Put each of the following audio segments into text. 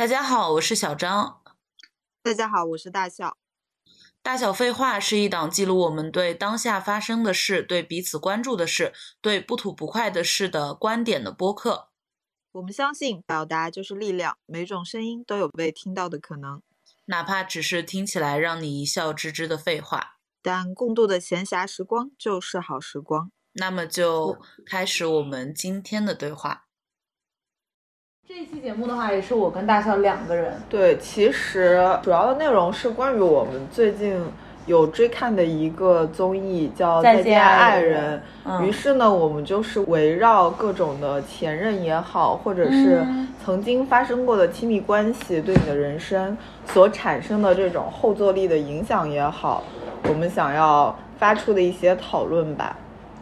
大家好，我是小张。大家好，我是大笑。大小废话是一档记录我们对当下发生的事、对彼此关注的事、对不吐不快的事的观点的播客。我们相信表达就是力量，每种声音都有被听到的可能，哪怕只是听起来让你一笑置之的废话。但共度的闲暇时光就是好时光。那么就开始我们今天的对话。这一期节目的话，也是我跟大笑两个人。对，其实主要的内容是关于我们最近有追看的一个综艺，叫《再见爱爱人嗯于是呢，我们就是围绕各种的前任也好，或者是嗯曾经发生过的亲密关系对你的人生所产生的这种后坐力的影响也好，我们想要发出的一些讨论吧。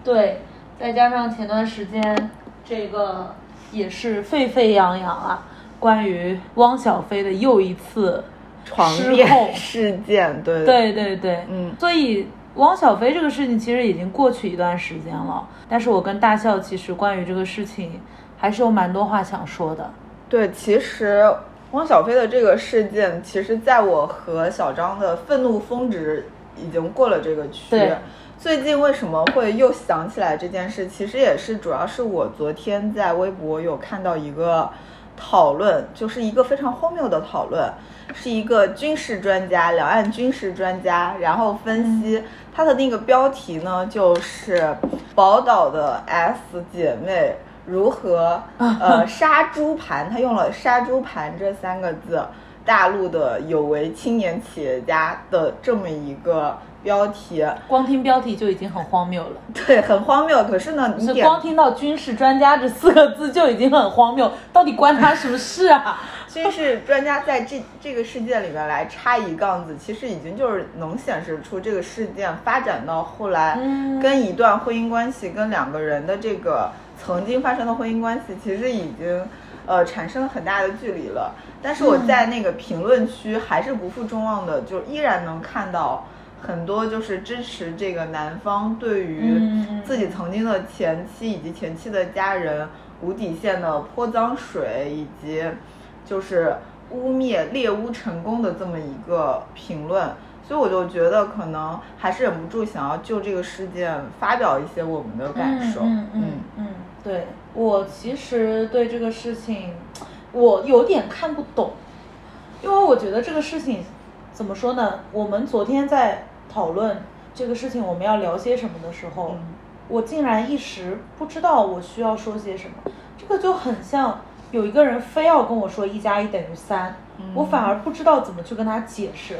对，再加上前段时间这个也是沸沸扬扬啊，关于汪小菲的又一次床失控事件，对对对对，嗯所以汪小菲这个事情其实已经过去一段时间了，但是我跟大笑其实关于这个事情还是有蛮多话想说的。对，其实汪小菲的这个事件，其实在我和小张的愤怒峰值已经过了这个区对。最近为什么会又想起来这件事？其实也是主要是我昨天在微博有看到一个讨论，就是一个非常荒谬的讨论，是一个军事专家，两岸军事专家，然后分析他的那个标题呢，就是宝岛的 S 姐妹如何呃杀猪盘，他用了杀猪盘这三个字，大陆的有为青年企业家的这么一个标题，光听标题就已经很荒谬了，对，很荒谬。可是呢，你是光听到军事专家这四个字就已经很荒谬，到底关他什么事啊？军事专家在这这个事件里面来插一杠子，其实已经就是能显示出这个事件发展到后来，嗯跟一段婚姻关系、跟两个人的这个曾经发生的婚姻关系，其实已经呃产生了很大的距离了。但是我在那个评论区还是不负众望的，就依然能看到很多就是支持这个男方对于嗯自己曾经的前妻以及前妻的家人无底线的泼脏水，以及就是污蔑猎巫成功的这么一个评论。所以我就觉得可能还是忍不住想要就这个事件发表一些我们的感受。嗯嗯嗯嗯，对我其实对这个事情，我有点看不懂，因为我觉得这个事情怎么说呢？我们昨天在讨论这个事情我们要聊些什么的时候，嗯。我竟然一时不知道我需要说些什么，这个就很像有一个人非要跟我说一加一等于三，我反而不知道怎么去跟他解释。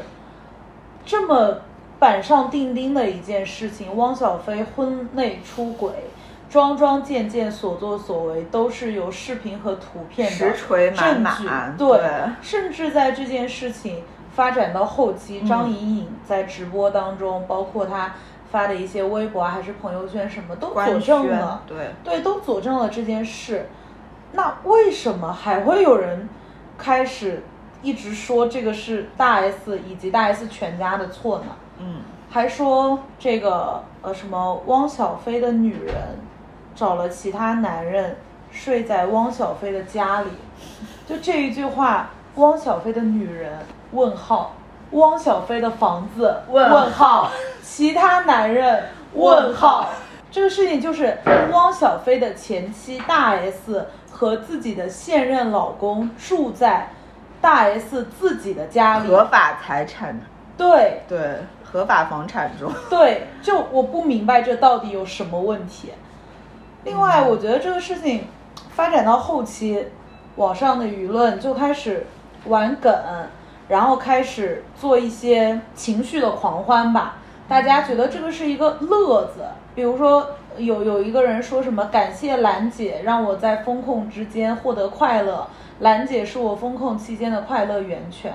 这么板上钉钉的一件事情，汪小菲婚内出轨，桩桩件件所作所为都是有视频和图片的实锤满证满据，对，对。甚至在这件事情发展到后期，张颖颖在直播当中，包括她发的一些微博啊，还是朋友圈什么，都佐证了，对，对，都佐证了这件事。那为什么还会有人开始一直说这个是大 S 以及大 S 全家的错呢？嗯，还说这个呃什么汪小菲的女人找了其他男人睡在汪小菲的家里，就这一句话，汪小菲的女人问号，汪小菲的房子问问号号，其他男人问号。这个事情就是汪小菲的前妻大 S 和自己的现任老公住在大 S 自己的家里，合法财产，对，对，合法房产中。对，就我不明白这到底有什么问题。另外，我觉得这个事情发展到后期，网上的舆论就开始玩梗，然后开始做一些情绪的狂欢吧。大家觉得这个是一个乐子，比如说有有一个人说什么感谢兰姐让我在风控之间获得快乐，兰姐是我风控期间的快乐源泉。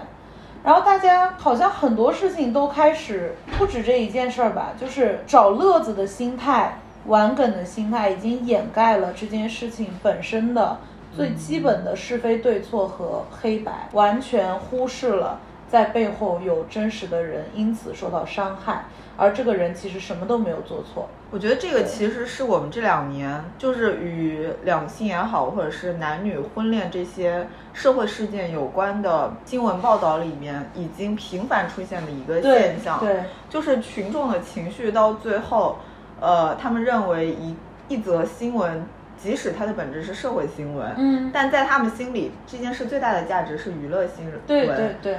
然后大家好像很多事情都开始不止这一件事儿吧，就是找乐子的心态、玩梗的心态，已经掩盖了这件事情本身的最基本的是非对错和黑白，完全忽视了在背后有真实的人因此受到伤害，而这个人其实什么都没有做错。我觉得这个其实是我们这两年，就是与两性也好，或者是男女婚恋这些社会事件有关的新闻报道里面，已经频繁出现的一个现象。对，就是群众的情绪到最后，呃，他们认为一一则新闻，即使它的本质是社会新闻，嗯，但在他们心里，这件事最大的价值是娱乐新闻。对对对。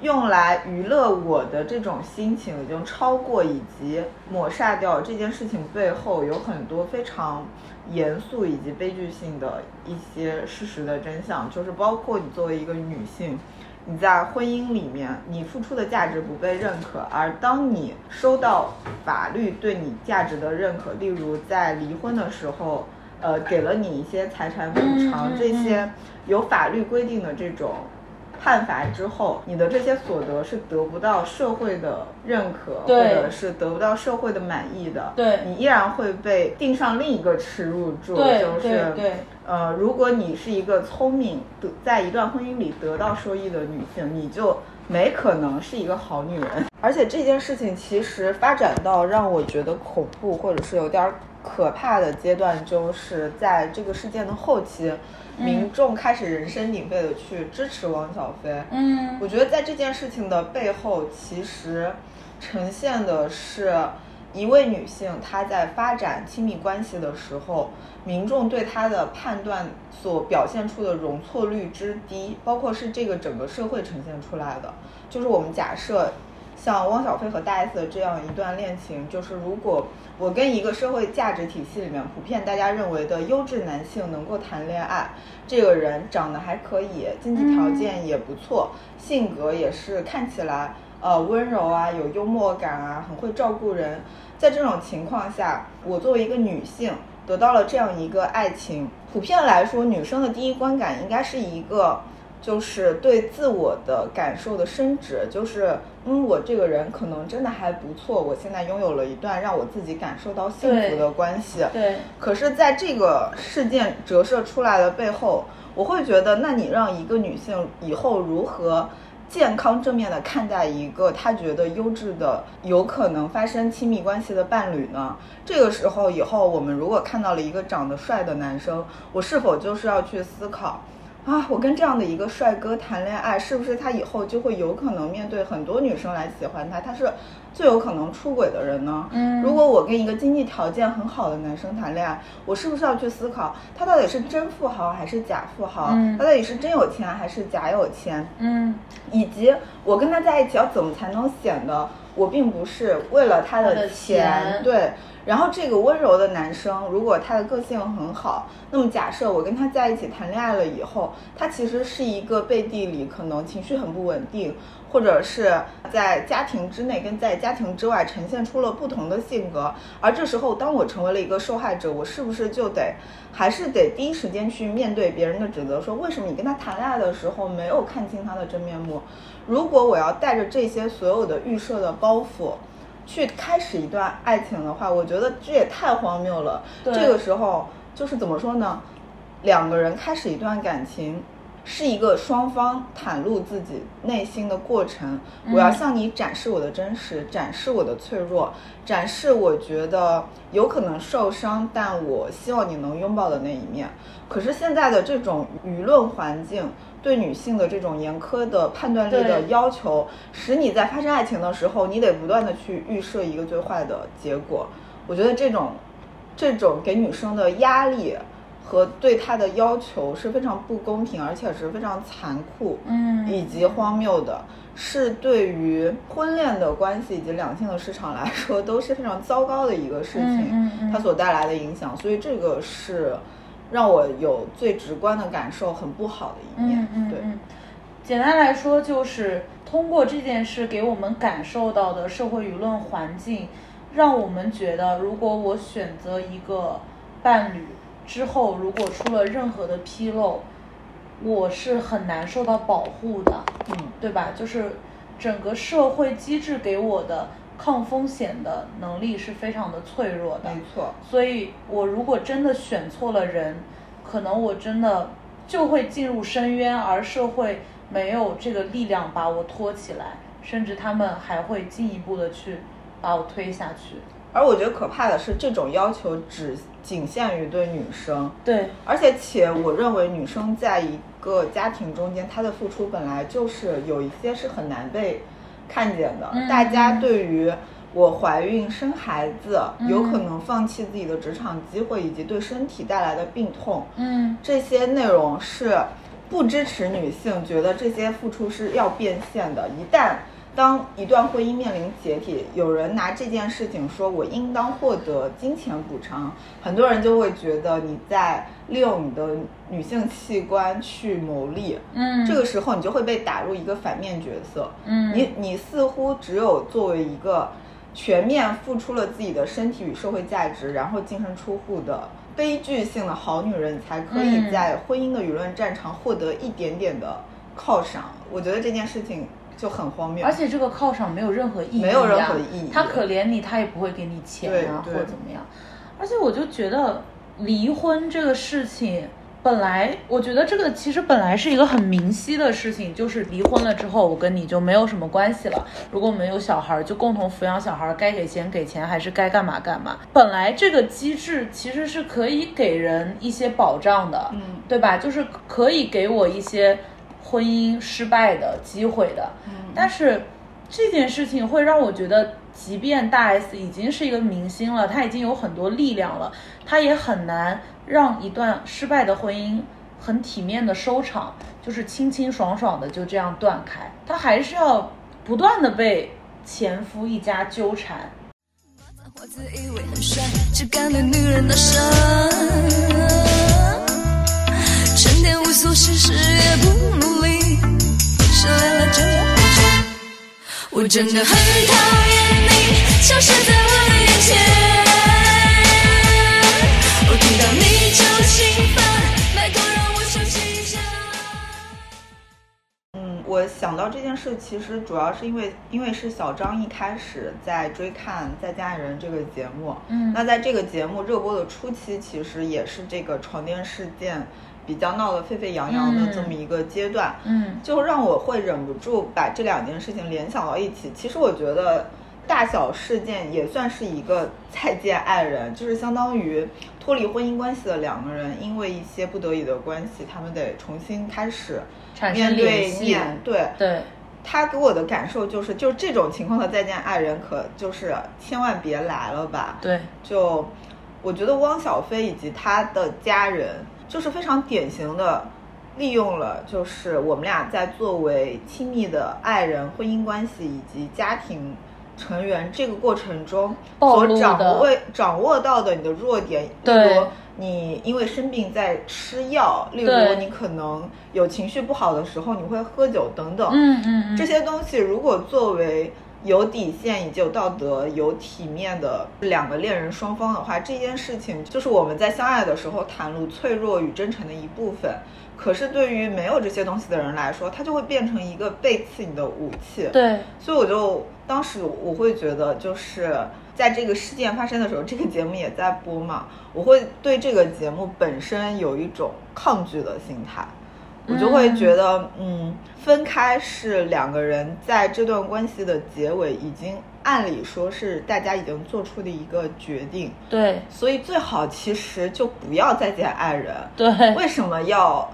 用来娱乐我的这种心情，已经超过以及抹杀掉这件事情背后有很多非常严肃以及悲剧性的一些事实的真相，就是包括你作为一个女性，你在婚姻里面你付出的价值不被认可，而当你收到法律对你价值的认可，例如在离婚的时候，呃，给了你一些财产补偿，这些有法律规定的这种。判罚之后，你的这些所得是得不到社会的认可，或者是得不到社会的满意的。对，你依然会被定上另一个耻辱柱，就是呃，如果你是一个聪明得在一段婚姻里得到收益的女性，你就没可能是一个好女人。而且这件事情其实发展到让我觉得恐怖或者是有点可怕的阶段，就是在这个事件的后期。民众开始人声鼎沸的去支持汪小菲。嗯，我觉得在这件事情的背后，其实呈现的是一位女性她在发展亲密关系的时候，民众对她的判断所表现出的容错率之低，包括是这个整个社会呈现出来的。就是我们假设，像汪小菲和大 S 的这样一段恋情，就是如果。我跟一个社会价值体系里面普遍大家认为的优质男性能够谈恋爱，这个人长得还可以，经济条件也不错，性格也是看起来呃温柔啊，有幽默感啊，很会照顾人。在这种情况下，我作为一个女性得到了这样一个爱情，普遍来说，女生的第一观感应该是一个。就是对自我的感受的升值，就是嗯，我这个人可能真的还不错，我现在拥有了一段让我自己感受到幸福的关系。对。可是，在这个事件折射出来的背后，我会觉得，那你让一个女性以后如何健康正面的看待一个她觉得优质的、有可能发生亲密关系的伴侣呢？这个时候，以后我们如果看到了一个长得帅的男生，我是否就是要去思考？啊，我跟这样的一个帅哥谈恋爱，是不是他以后就会有可能面对很多女生来喜欢他？他是最有可能出轨的人呢？嗯，如果我跟一个经济条件很好的男生谈恋爱，我是不是要去思考他到底是真富豪还是假富豪？嗯，他到底是真有钱还是假有钱？嗯，以及我跟他在一起要怎么才能显得我并不是为了他的钱？对。然后这个温柔的男生，如果他的个性很好，那么假设我跟他在一起谈恋爱了以后，他其实是一个背地里可能情绪很不稳定，或者是在家庭之内跟在家庭之外呈现出了不同的性格。而这时候，当我成为了一个受害者，我是不是就得还是得第一时间去面对别人的指责，说为什么你跟他谈恋爱的时候没有看清他的真面目？如果我要带着这些所有的预设的包袱。去开始一段爱情的话，我觉得这也太荒谬了。这个时候就是怎么说呢？两个人开始一段感情，是一个双方袒露自己内心的过程。我要向你展示我的真实，展示我的脆弱，展示我觉得有可能受伤，但我希望你能拥抱的那一面。可是现在的这种舆论环境。对女性的这种严苛的判断力的要求，使你在发生爱情的时候，你得不断的去预设一个最坏的结果。我觉得这种，这种给女生的压力和对她的要求是非常不公平，而且是非常残酷，嗯，以及荒谬的，是对于婚恋的关系以及两性的市场来说都是非常糟糕的一个事情，它所带来的影响。所以这个是。让我有最直观的感受，很不好的一面。嗯嗯对，简单来说，就是通过这件事给我们感受到的社会舆论环境，让我们觉得，如果我选择一个伴侣之后，如果出了任何的纰漏，我是很难受到保护的。嗯，对吧？就是整个社会机制给我的。抗风险的能力是非常的脆弱的，没错。所以，我如果真的选错了人，可能我真的就会进入深渊，而社会没有这个力量把我托起来，甚至他们还会进一步的去把我推下去。而我觉得可怕的是，这种要求只仅限于对女生，对，而且且我认为女生在一个家庭中间，她的付出本来就是有一些是很难被看见的。嗯大家对于我怀孕生孩子，有可能放弃自己的职场机会，以及对身体带来的病痛，嗯这些内容是不支持女性觉得这些付出是要变现的。一旦当一段婚姻面临解体，有人拿这件事情说我应当获得金钱补偿，很多人就会觉得你在利用你的女性器官去牟利。嗯，这个时候你就会被打入一个反面角色。嗯你你似乎只有作为一个全面付出了自己的身体与社会价值，然后净身出户的悲剧性的好女人，才可以嗯在婚姻的舆论战场获得一点点的犒赏。我觉得这件事情就很荒谬。而且这个犒赏没有任何意义、啊，没有任何意义他可怜你，他也不会给你钱啊，或者怎么样。而且我就觉得离婚这个事情，本来我觉得这个其实本来是一个很明晰的事情，就是离婚了之后，我跟你就没有什么关系了。如果我们有小孩，就共同抚养小孩，该给钱给钱，还是该干嘛干嘛。本来这个机制其实是可以给人一些保障的，嗯对吧？就是可以给我一些婚姻失败的机会的。嗯但是这件事情会让我觉得，即便大 S 已经是一个明星了，她已经有很多力量了，她也很难让一段失败的婚姻很体面的收场，就是清清爽爽的就这样断开。她还是要不断的被前夫一家纠缠。我自以为很帅，只干了女人大声，成天无所事事也不努力，失恋了就要回家。我真的很讨厌你消失在我的眼前，我听到你就心烦，拜托让我休息一下。嗯，我想到这件事，其实主要是因为，因为是小张一开始在追看《再见爱人》这个节目，嗯那在这个节目热播的初期，其实也是这个床垫事件比较闹得沸沸扬扬的嗯这么一个阶段，嗯就让我会忍不住把这两件事情联想到一起。其实我觉得大小事件也算是一个再见爱人，就是相当于脱离婚姻关系的两个人，因为一些不得已的关系，他们得重新开始面对面对。对，他给我的感受就是，就这种情况的再见爱人，可就是千万别来了吧。对，就我觉得汪小菲以及他的家人，就是非常典型的利用了，就是我们俩在作为亲密的爱人、婚姻关系以及家庭成员这个过程中所掌握掌握到的你的弱点，例对如你因为生病在吃药，例如你可能有情绪不好的时候，你会喝酒等等，嗯嗯嗯，这些东西如果作为有底线以及有道德、有体面的两个恋人双方的话，这件事情就是我们在相爱的时候袒露脆弱与真诚的一部分。可是对于没有这些东西的人来说，它就会变成一个背刺你的武器。对，所以我就当时我会觉得，就是在这个事件发生的时候，这个节目也在播嘛，我会对这个节目本身有一种抗拒的心态。我就会觉得，嗯，分开是两个人在这段关系的结尾，已经按理说是大家已经做出的一个决定，对，所以最好其实就不要再见爱人。对，为什么要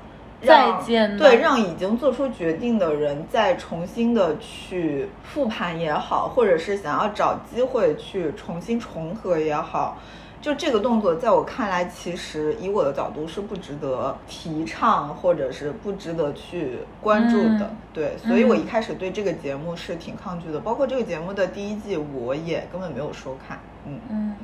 再见呢？对，让已经做出决定的人再重新的去复盘也好，或者是想要找机会去重新重合也好，就这个动作，在我看来，其实以我的角度是不值得提倡，或者是不值得去关注的。嗯对，所以我一嗯开始对这个节目是挺抗拒的，包括这个节目的第一季，我也根本没有收看。嗯嗯，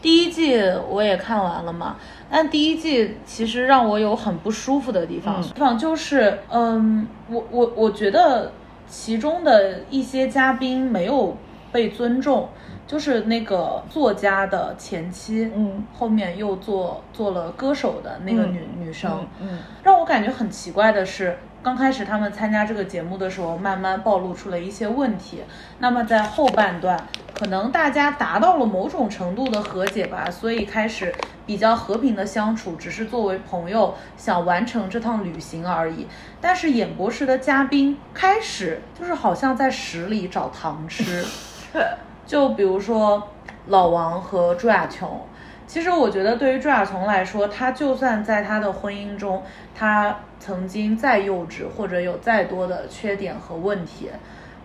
第一季我也看完了嘛，但第一季其实让我有很不舒服的地方，嗯地方就是，嗯，我我我觉得其中的一些嘉宾没有被尊重，就是那个作家的前妻，嗯，后面又做做了歌手的那个嗯女、女生，嗯让我感觉很奇怪的是，刚开始他们参加这个节目的时候，慢慢暴露出了一些问题。那么在后半段，可能大家达到了某种程度的和解吧，所以开始比较和平的相处，只是作为朋友想完成这趟旅行而已。但是演播室的嘉宾开始就是好像在屎里找糖吃。就比如说，老王和朱亚琼。其实我觉得，对于朱亚琼来说，她就算在她的婚姻中，她曾经再幼稚，或者有再多的缺点和问题，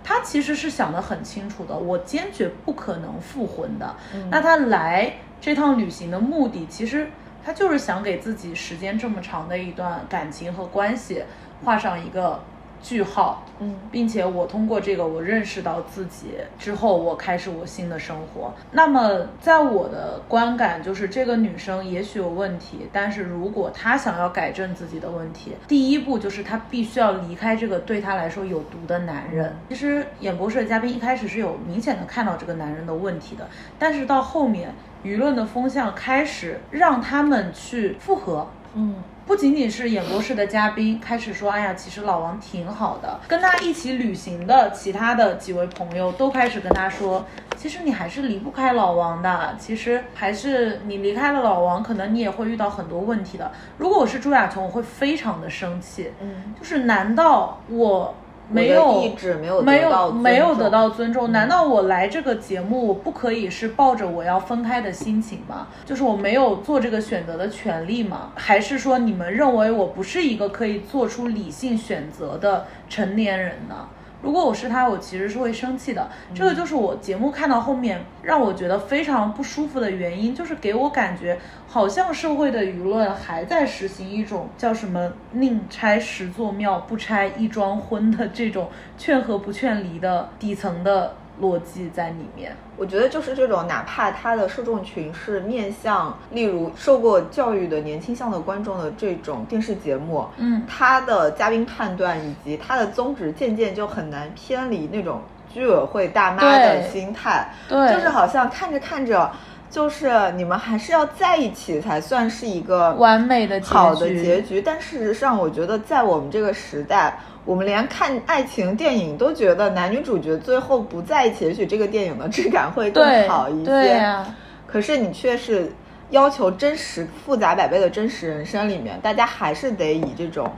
他其实是想得很清楚的。我坚决不可能复婚的。那他来这趟旅行的目的，其实他就是想给自己时间这么长的一段感情和关系画上一个句号。嗯并且我通过这个，我认识到自己之后，我开始我新的生活。那么，在我的观感，就是这个女生也许有问题，但是如果她想要改正自己的问题，第一步就是她必须要离开这个对她来说有毒的男人。其实演播室的嘉宾一开始是有明显的看到这个男人的问题的，但是到后面舆论的风向开始让他们去复合，嗯不仅仅是演播室的嘉宾开始说，哎呀，其实老王挺好的。跟他一起旅行的其他的几位朋友都开始跟他说，其实你还是离不开老王的。其实还是你离开了老王，可能你也会遇到很多问题的。如果我是朱亚琼，我会非常的生气。嗯，就是难道我没有意志没有没有没有得到尊重？难道我来这个节目，我不可以是抱着我要分开的心情吗？就是我没有做这个选择的权利吗？还是说你们认为我不是一个可以做出理性选择的成年人呢？如果我是他，我其实是会生气的。这个就是我节目看到后面让我觉得非常不舒服的原因，就是给我感觉好像社会的舆论还在实行一种叫什么“宁拆十座庙，不拆一桩婚”的这种劝和不劝离的底层的逻辑在里面。我觉得就是这种，哪怕他的受众群是面向，例如受过教育的年轻向的观众的这种电视节目，嗯。他的嘉宾判断以及他的宗旨渐渐就很难偏离那种居委会大妈的心态，对。就是好像看着看着，就是你们还是要在一起才算是一个完美的好的结局。但事实上，我觉得在我们这个时代，我们连看爱情电影都觉得男女主角最后不在一起，也许这个电影的质感会更好一些。可是你却是要求真实复杂百倍的真实人生里面，大家还是得以这种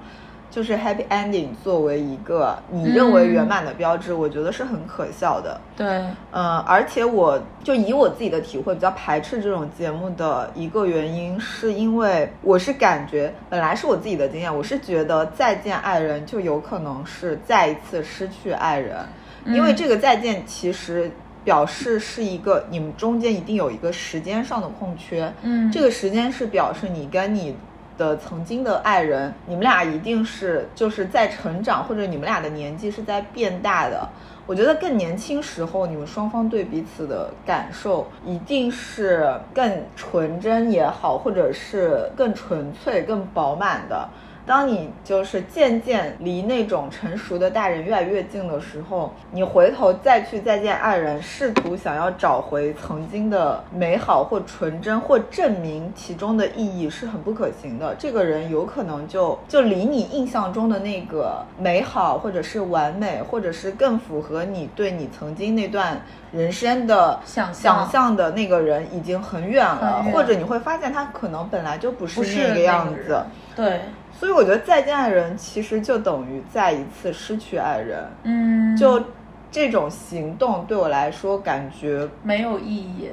就是 happy ending 作为一个你认为圆满的标志，我觉得是很可笑的。对，嗯，而且我就以我自己的体会，比较排斥这种节目的一个原因，是因为我是感觉，本来是我自己的经验，我是觉得再见爱人就有可能是再一次失去爱人，因为嗯这个再见其实表示是一个你们中间一定有一个时间上的空缺，嗯这个时间是表示你跟你。的曾经的爱人，你们俩一定是就是在成长，或者你们俩的年纪是在变大的。我觉得更年轻时候，你们双方对彼此的感受一定是更纯真也好，或者是更纯粹、更饱满的。当你就是渐渐离那种成熟的大人越来越近的时候，你回头再去再见爱人，试图想要找回曾经的美好或纯真，或证明其中的意义是很不可行的。这个人有可能就就离你印象中的那个美好，或者是完美，或者是更符合你对你曾经那段人生的想象想象的那个人已经很远了，远或者你会发现他可能本来就不是不是那个样子。对，所以我觉得再见爱人其实就等于再一次失去爱人，嗯，就这种行动对我来说感觉没有意义。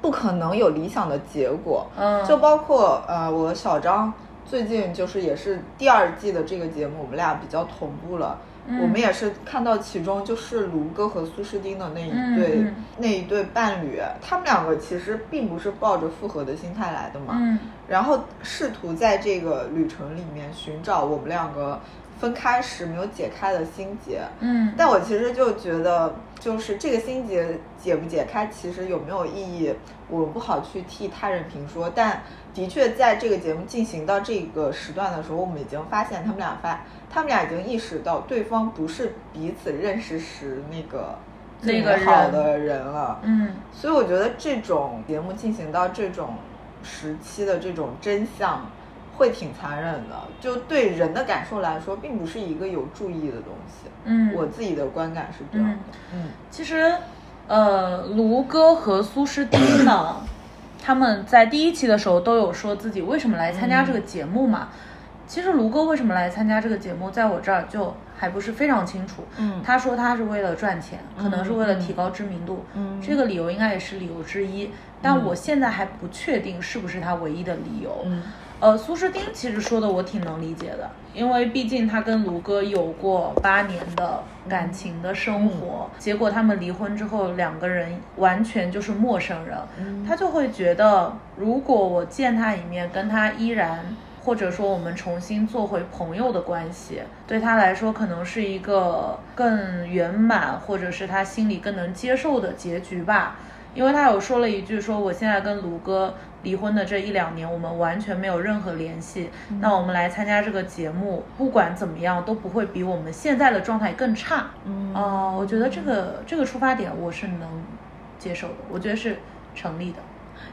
不可能有理想的结果。嗯，就包括呃，我小张最近就是也是第二季的这个节目，我们俩比较同步了。嗯我们也是看到其中就是卢哥和苏诗丁的那一对、那一对伴侣，他们两个其实并不是抱着复合的心态来的嘛。嗯然后试图在这个旅程里面寻找我们两个分开时没有解开的心结。嗯，但我其实就觉得，就是这个心结解不解开，其实有没有意义，我不好去替他人评说。但的确，在这个节目进行到这个时段的时候，我们已经发现他们俩发，他们俩已经意识到对方不是彼此认识时那个最那个好的人了。嗯所以我觉得这种节目进行到这种时期的这种真相，会挺残忍的。就对人的感受来说，并不是一个有注意的东西。嗯，我自己的观感是这样的。嗯其实，呃，卢哥和苏诗丁呢，他们在第一期的时候都有说自己为什么来参加这个节目嘛。其实卢哥为什么来参加这个节目，在我这儿就还不是非常清楚。嗯他说他是为了赚钱，可能是为了提高知名度，嗯这个理由应该也是理由之一。但我现在还不确定是不是他唯一的理由。嗯呃，苏诗丁其实说的我挺能理解的，因为毕竟他跟卢哥有过八年的感情的生活，结果他们离婚之后，两个人完全就是陌生人，他就会觉得，如果我见他一面，跟他依然。或者说，我们重新做回朋友的关系，对他来说可能是一个更圆满，或者是他心里更能接受的结局吧。因为他有说了一句说，我现在跟卢哥离婚的这一两年，我们完全没有任何联系。那我们来参加这个节目，不管怎么样都不会比我们现在的状态更差。嗯呃，我觉得这个这个出发点我是能接受的，我觉得是成立的。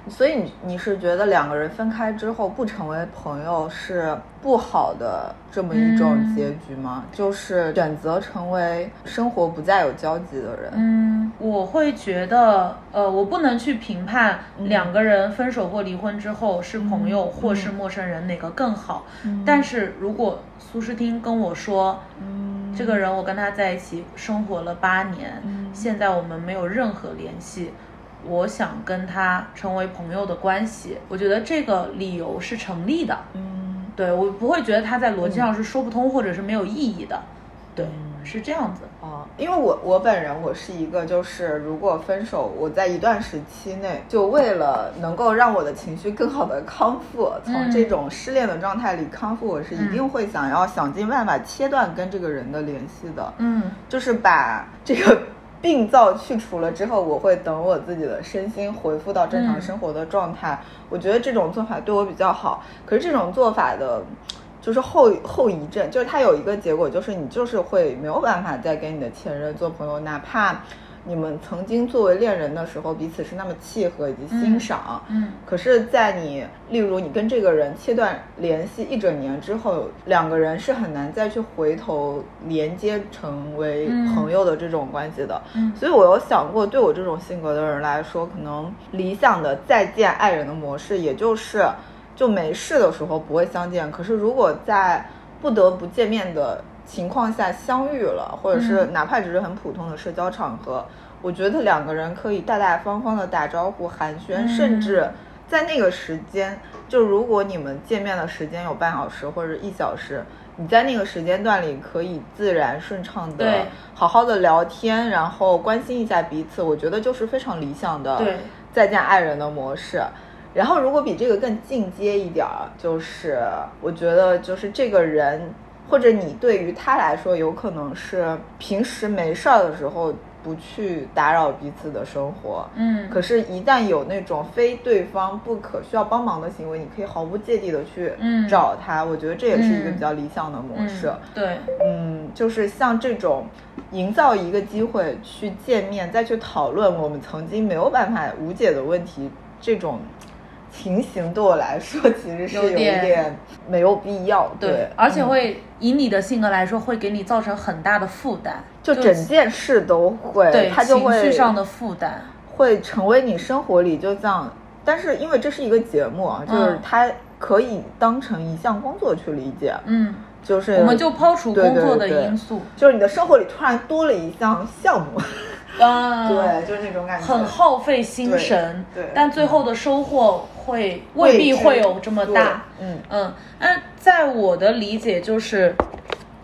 所以你你是觉得两个人分开之后不成为朋友是不好的这么一种嗯结局吗？就是选择成为生活不再有交集的人。嗯，我会觉得，呃，我不能去评判两个人分手或离婚之后是朋友或是陌生人哪个更好。但是如果苏诗汀跟我说，嗯这个人我跟他在一起生活了八年，嗯现在我们没有任何联系。我想跟他成为朋友的关系，我觉得这个理由是成立的。嗯对我不会觉得他在逻辑上是说不通或者是没有意义的。对，嗯是这样子。啊，因为我我本人我是一个，就是如果分手，我在一段时期内，就为了能够让我的情绪更好的康复，从嗯这种失恋的状态里康复，我是一定会想要想尽办法切断跟这个人的联系的。嗯就是把这个病灶去除了之后，我会等我自己的身心恢复到正常生活的状态。我觉得这种做法对我比较好。可是这种做法的，就是后后遗症，就是它有一个结果，就是你就是会没有办法再跟你的前任做朋友，哪怕。你们曾经作为恋人的时候，彼此是那么契合以及欣赏，嗯。可是，在你例如你跟这个人切断联系一整年之后，两个人是很难再去回头连接成为朋友的这种关系的。嗯所以我有想过，对我这种性格的人来说，可能理想的再见爱人的模式，也就是就没事的时候不会相见，可是如果在不得不见面的情况下相遇了，或者是哪怕只是很普通的社交场合，我觉得两个人可以大大方方的打招呼寒暄，嗯甚至在那个时间，就如果你们见面的时间有半小时或者一小时。你在那个时间段里可以自然顺畅的好好的聊天，然后关心一下彼此，我觉得就是非常理想的对再见爱人的模式。然后如果比这个更进阶一点儿，就是我觉得就是这个人或者你对于他来说，有可能是平时没事儿的时候不去打扰彼此的生活，嗯可是，一旦有那种非对方不可需要帮忙的行为，你可以毫无芥蒂的去嗯找他。我觉得这也是一个嗯比较理想的模式。嗯对，嗯，就是像这种营造一个机会去见面，再去讨论我们曾经没有办法无解的问题，这种情形对我来说其实是有一点点没有必要。对，而且嗯会以你的性格来说，会给你造成很大的负担，就整件事都会，对情它就会绪上的负担。会成为你生活里就像，但是因为这是一个节目啊，就是嗯它可以当成一项工作去理解，嗯，就是我们就抛除工作的对对因素，就是你的生活里突然多了一项项目，啊，对，就是那种感觉，很耗费心神，对对。但最后的收获会未必会有这么大。嗯。嗯，那在我的理解就是，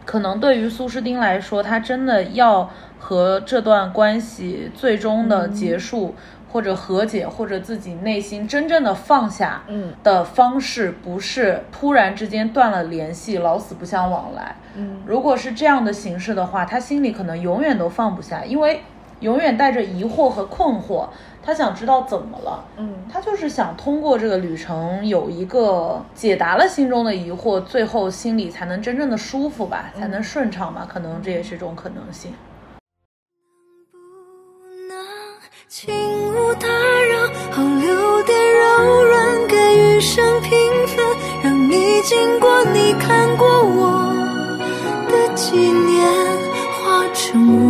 可能对于苏诗丁来说，他真的要和这段关系最终的结束。或者和解，或者自己内心真正的放下，嗯。的方式不是突然之间断了联系，老死不相往来。嗯。如果是这样的形式的话，他心里可能永远都放不下，因为永远带着疑惑和困惑，他想知道怎么了。嗯他就是想通过这个旅程有一个解答了心中的疑惑，最后心里才能真正的舒服吧，才能顺畅吧，可能这也是一种可能性。不能轻勿打扰，好留点柔软给余生平分，让你经过，你看过我的纪念，化成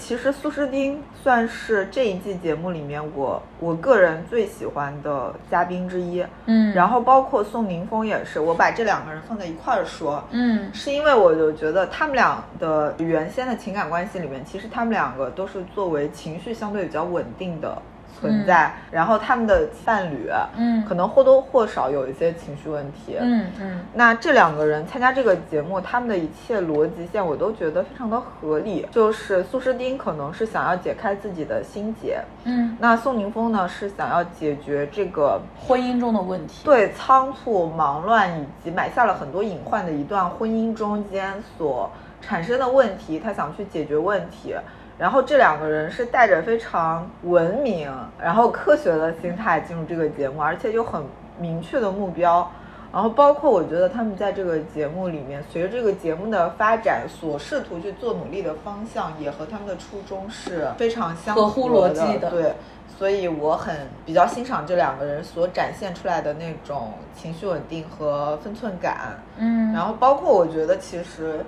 其实苏诗丁算是这一季节目里面我我个人最喜欢的嘉宾之一。嗯。然后包括宋宁峰也是，我把这两个人放在一块儿说，嗯。是因为我就觉得他们俩的原先的情感关系里面，其实他们两个都是作为情绪相对比较稳定的存在，然后他们的伴侣，嗯可能或多或少有一些情绪问题，嗯嗯那这两个人参加这个节目，他们的一切逻辑线我都觉得非常的合理。就是苏诗丁可能是想要解开自己的心结，嗯，那宋宁峰呢是想要解决这个婚姻中的问题。对仓促、忙乱以及埋下了很多隐患的一段婚姻中间所产生的问题，他想去解决问题。然后这两个人是带着非常文明、然后科学的心态进入这个节目，而且有很明确的目标。然后包括我觉得他们在这个节目里面，随着这个节目的发展，所试图去做努力的方向，也和他们的初衷是非常相合乎合逻辑的对，所以我很比较欣赏这两个人所展现出来的那种情绪稳定和分寸感。嗯然后包括我觉得其实，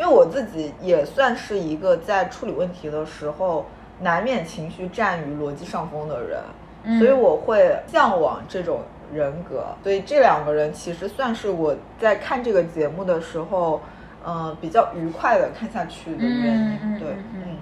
因为我自己也算是一个在处理问题的时候难免情绪占于逻辑上风的人，嗯所以我会向往这种人格。所以这两个人其实算是我在看这个节目的时候，嗯、比较愉快的看下去的原因。对，嗯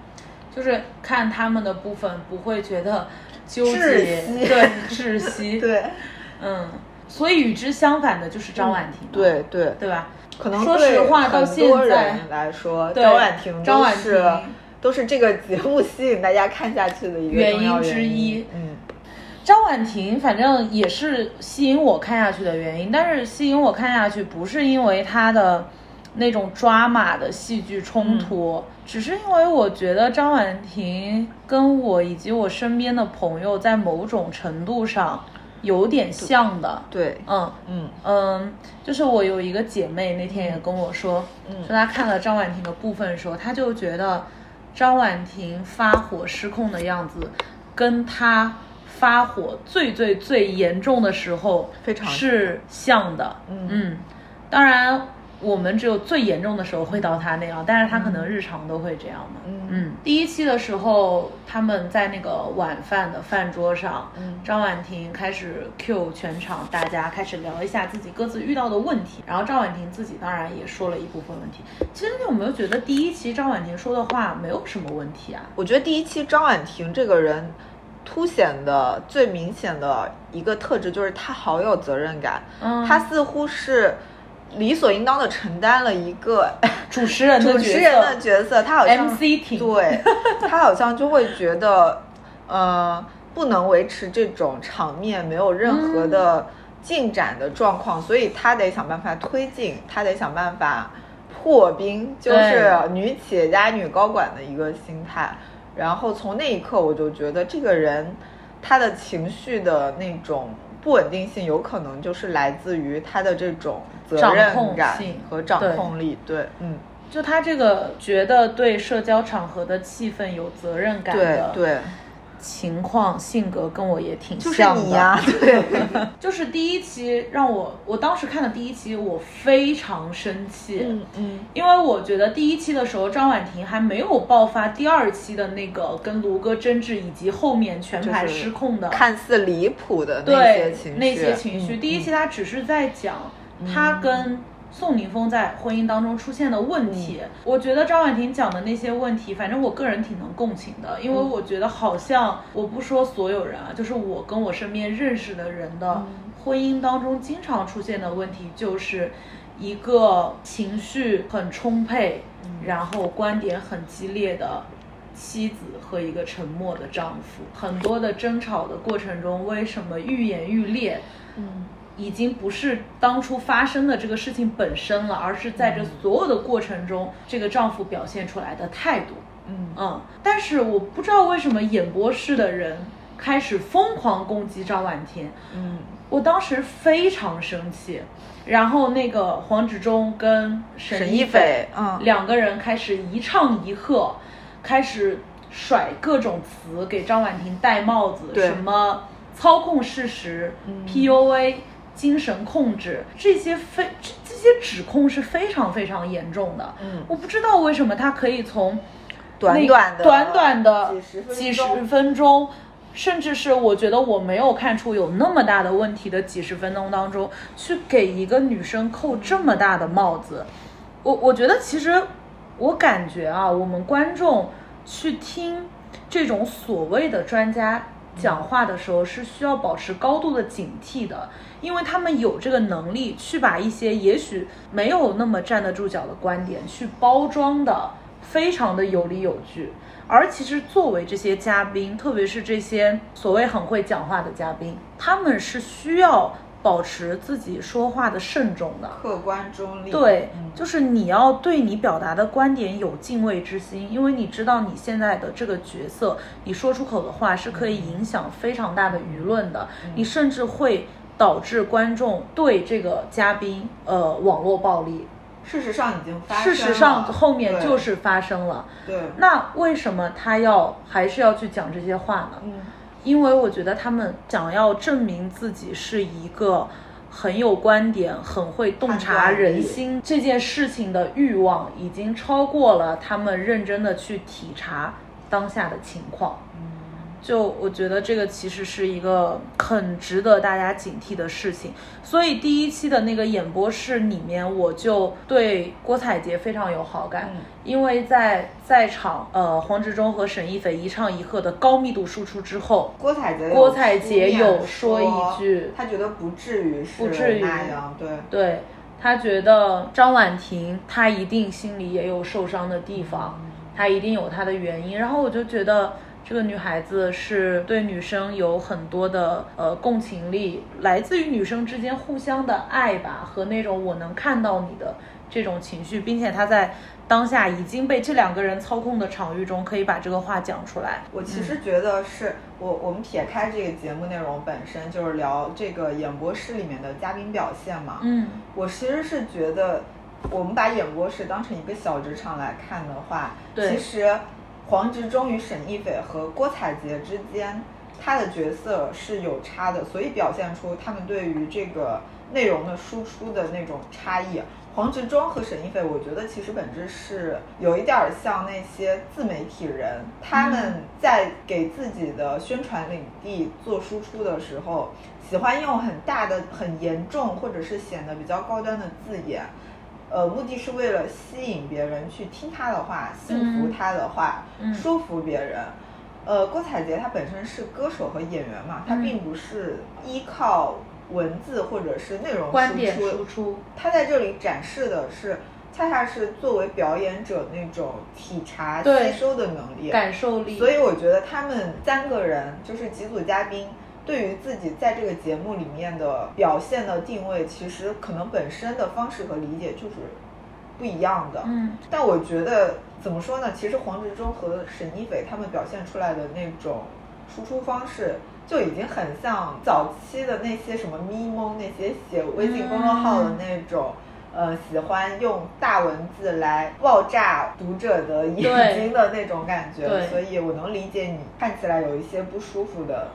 就是看他们的部分不会觉得纠窒结，息对窒息，对，嗯，所以与之相反的就是张婉婷嘛，对对。对吧？可能说实话到现在来说，对张婉婷张婉都是婷都是这个节目吸引大家看下去的一个原因之一。嗯，张婉婷反正也是吸引我看下去的原因，但是吸引我看下去不是因为她的那种抓马的戏剧冲突，只是因为我觉得张婉婷跟我以及我身边的朋友在某种程度上有点像的，对，嗯。嗯嗯，就是我有一个姐妹那天也跟我说，嗯说她看了张婉婷的部分的时候，她就觉得张婉婷发火失控的样子，跟她发火最最最严重的时候非常是像的。嗯当然我们只有最严重的时候会到他那样，但是他可能日常都会这样嘛。嗯嗯，第一期的时候，他们在那个晚饭的饭桌上，嗯张婉婷开始 Q 全场，大家开始聊一下自己各自遇到的问题，然后张婉婷自己当然也说了一部分问题。其实你有没有觉得第一期张婉婷说的话没有什么问题啊？我觉得第一期张婉婷这个人凸显的最明显的一个特质就是她好有责任感，嗯她似乎是理所应当的承担了一个 主持人的主持人的角色，他好像 MC 挺。对，他好像就会觉得，呃，不能维持这种场面没有任何的进展的状况，所以他得想办法推进，他得想办法破冰，就是女企业家、女高管的一个心态。然后从那一刻，我就觉得这个人他的情绪的那种不稳定性，有可能就是来自于他的这种责掌任感和掌控力。对，嗯，就他这个觉得对社交场合的气氛有责任感对的对，情况性格跟我也挺就是像的。你呀、对，就是第一期让我，我当时看的第一期，我非常生气，嗯嗯，因为我觉得第一期的时候，张婉婷还没有爆发第二期的那个跟卢哥争执，以及后面全盘失控的看似离谱的那些情绪，那些情绪。嗯第一期他只是在讲他跟宋宁峰在婚姻当中出现的问题。嗯我觉得张婉婷讲的那些问题，反正我个人挺能共情的，因为嗯我觉得好像我不说所有人啊，就是我跟我身边认识的人的嗯婚姻当中经常出现的问题就是。一个情绪很充沛，嗯然后观点很激烈的妻子和一个沉默的丈夫，很多的争吵的过程中，为什么愈演愈烈？嗯已经不是当初发生的这个事情本身了，而是在这所有的过程中，这个丈夫表现出来的态度。嗯。嗯，但是我不知道为什么演播室的人开始疯狂攻击张婉婷，嗯。我当时非常生气。然后那个黄执中跟沈沈一一菲菲，嗯。两个人开始一唱一和，开始甩各种词给张婉婷戴帽子，什么操控事实、嗯。PUA、精神控制，这些非这这些指控是非常非常严重的。嗯。我不知道为什么他可以从短短的短短的几十分钟，甚至是我觉得我没有看出有那么大的问题的几十分钟当中，去给一个女生扣这么大的帽子，我我觉得其实我感觉啊，我们观众去听这种所谓的专家讲话的时候，是需要保持高度的警惕的，因为他们有这个能力去把一些也许没有那么站得住脚的观点去包装的非常的有理有据。而其实作为这些嘉宾，特别是这些所谓很会讲话的嘉宾，他们是需要保持自己说话的慎重的。客观中立。对嗯，就是你要对你表达的观点有敬畏之心，因为你知道你现在的这个角色，你说出口的话是可以影响非常大的舆论的，你甚至会导致观众对这个嘉宾呃网络暴力。事实上已经发生了。事实上后面就是发生了。对，那为什么他要还是要去讲这些话呢？嗯因为我觉得他们想要证明自己是一个很有观点、很会洞察人心这件事情的欲望，已经超过了他们认真的去体察当下的情况。就我觉得这个其实是一个很值得大家警惕的事情，所以第一期的那个演播室里面，我就对郭采洁非常有好感，嗯因为在在场呃黄执中和沈一菲一唱一和的高密度输出之后，郭采洁郭采洁有说一句他觉得不至于是不至于那样，对，对他觉得张婉婷她一定心里也有受伤的地方，她一定有她的原因。然后我就觉得这个女孩子是对女生有很多的呃共情力，来自于女生之间互相的爱吧，和那种我能看到你的这种情绪，并且她在当下已经被这两个人操控的场域中，可以把这个话讲出来。我其实觉得是我我们撇开这个节目内容本身，就是聊这个演播室里面的嘉宾表现嘛。嗯我其实是觉得，我们把演播室当成一个小职场来看的话，对其实黄执中与沈一斐和郭采洁之间，他的角色是有差的，所以表现出他们对于这个内容的输出的那种差异。黄执中和沈一斐，我觉得其实本质是有一点儿像那些自媒体人，他们在给自己的宣传领地做输出的时候，喜欢用很大的、很严重或者是显得比较高端的字眼，呃，目的是为了吸引别人去听他的话，信服嗯他的话，嗯说服别人。呃，郭采洁她本身是歌手和演员嘛，她嗯并不是依靠文字或者是内容观点输输出，她在这里展示的是，恰恰是作为表演者那种体察吸收的能力。感受力。所以我觉得他们三个人就是几组嘉宾，对于自己在这个节目里面的表现的定位，其实可能本身的方式和理解就是不一样的。嗯但我觉得怎么说呢？其实黄执中和沈一斐他们表现出来的那种输出方式，就已经很像早期的那些什么咪蒙那些写微信公众号的那种。呃，喜欢用大文字来爆炸读者的眼睛的那种感觉，所以我能理解你看起来有一些不舒服的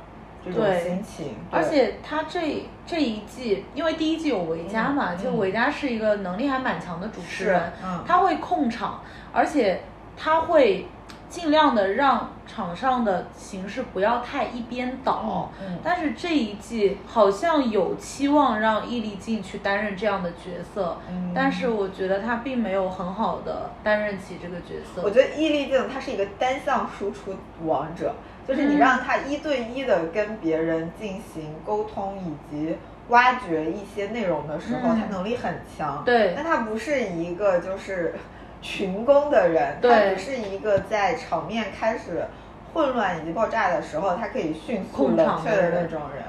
这种对心情。而且他这这一季，因为第一季有维嘉嘛，嗯就维嘉是一个能力还蛮强的主持人，嗯他会控场，而且他会尽量的让场上的形势不要太一边倒。但是这一季好像有期望让易立竞去担任这样的角色，嗯但是我觉得他并没有很好的担任起这个角色。我觉得易立竞他是一个单向输出王者，就是你嗯让他一对一的跟别人进行沟通以及挖掘一些内容的时候，嗯她能力很强。对但他不是一个就是群攻的人，他不是一个在场面开始混乱以及爆炸的时候，他可以迅速控冷却的那种人。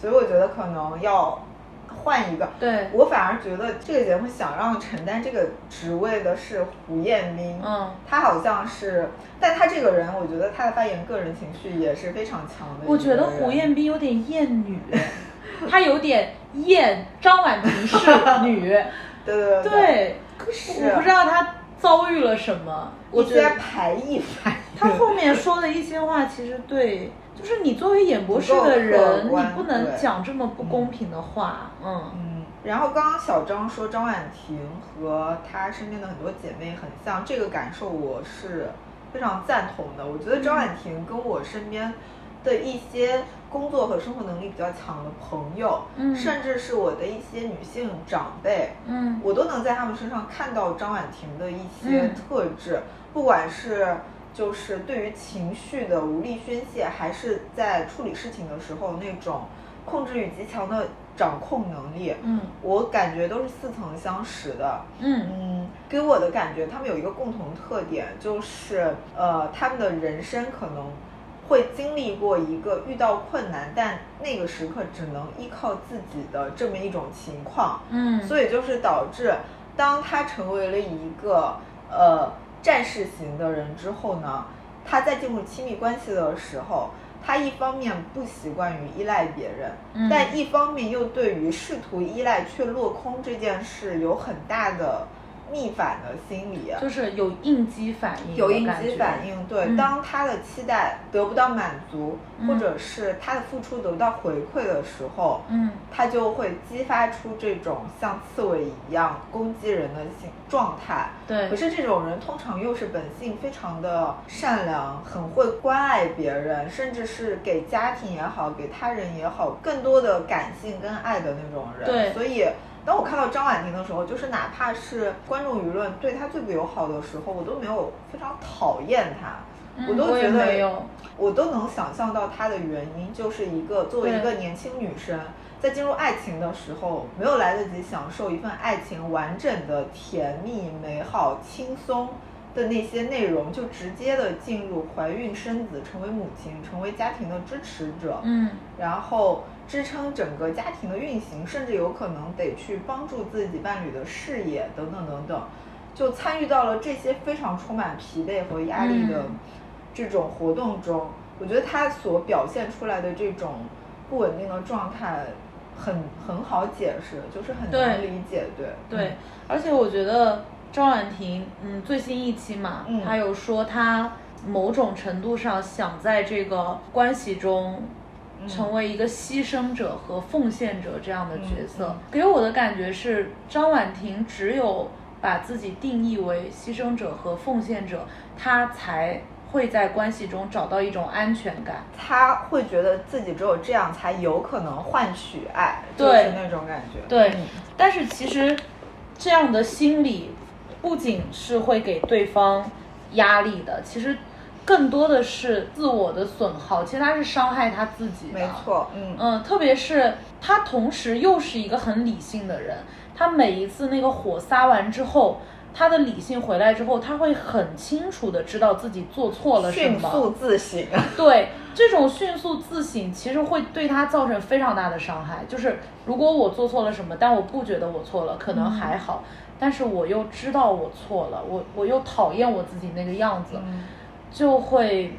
所以我觉得可能要换一个。对，我反而觉得这个节目想让承担这个职位的是胡彦斌，嗯，他好像是，但他这个人，我觉得他的发言个人情绪也是非常强的。我觉得胡彦斌有点厌女，他有点厌张婉婷是女，对对对对，是我不知道他遭遇了什么，我一些觉得排异反应。他后面说的一些话，其实对，就是你作为演播室的人，你不能讲这么不公平的话，嗯。嗯，然后刚刚小张说张婉婷和她身边的很多姐妹很像，这个感受我是非常赞同的。我觉得张婉婷跟我身边的一些工作和生活能力比较强的朋友，嗯甚至是我的一些女性长辈，嗯我都能在他们身上看到张婉婷的一些嗯。特质，不管是就是对于情绪的无力宣泄，还是在处理事情的时候那种控制欲极强的掌控能力，嗯我感觉都是似曾相识的。嗯嗯，给我的感觉，他们有一个共同特点，就是呃，他们的人生可能会经历过一个遇到困难，但那个时刻只能依靠自己的这么一种情况。嗯，所以就是导致，当他成为了一个呃战士型的人之后呢，他在进入亲密关系的时候，他一方面不习惯于依赖别人，嗯。但一方面又对于试图依赖却落空这件事有很大的逆反的心理。就是有应激反应，有应激反应，对，嗯当他的期待得不到满足，嗯或者是他的付出得不到回馈的时候，嗯他就会激发出这种像刺猬一样攻击人的性状态。对可是这种人通常又是本性非常的善良，很会关爱别人，甚至是给家庭也好，给他人也好，更多的感性跟爱的那种人。对所以。当我看到张婉婷的时候，就是哪怕是观众舆论对她最不友好的时候，我都没有非常讨厌她，嗯我都觉得我都能想象到她的原因，就是一个作为一个年轻女生，在进入爱情的时候，没有来得及享受一份爱情完整的甜蜜、美好、轻松的那些内容，就直接的进入怀孕生子，成为母亲，成为家庭的支持者，嗯。然后支撑整个家庭的运行，甚至有可能得去帮助自己伴侣的事业等等等等，就参与到了这些非常充满疲惫和压力的嗯。这种活动中。我觉得他所表现出来的这种不稳定的状态很很好解释，就是很难理解，对对，而且我觉得张婉婷，嗯，最新一期嘛，嗯。她有说她某种程度上想在这个关系中嗯成为一个牺牲者和奉献者这样的角色。给我的感觉是，张婉婷只有把自己定义为牺牲者和奉献者，她才会在关系中找到一种安全感。他会觉得自己只有这样才有可能换取爱，就对是那种感觉。对嗯但是其实这样的心理不仅是会给对方压力的，其实更多的是自我的损耗，其实他是伤害他自己的。没。错，嗯嗯，特别是他同时又是一个很理性的人，他每一次那个火撒完之后，他的理性回来之后，他会很清楚的知道自己做错了什么。迅速自省。对这种迅速自省，其实会对他造成非常大的伤害。就是如果我做错了什么，但我不觉得我错了，可能还好，但是我又知道我错了，我我又讨厌我自己那个样子，嗯就会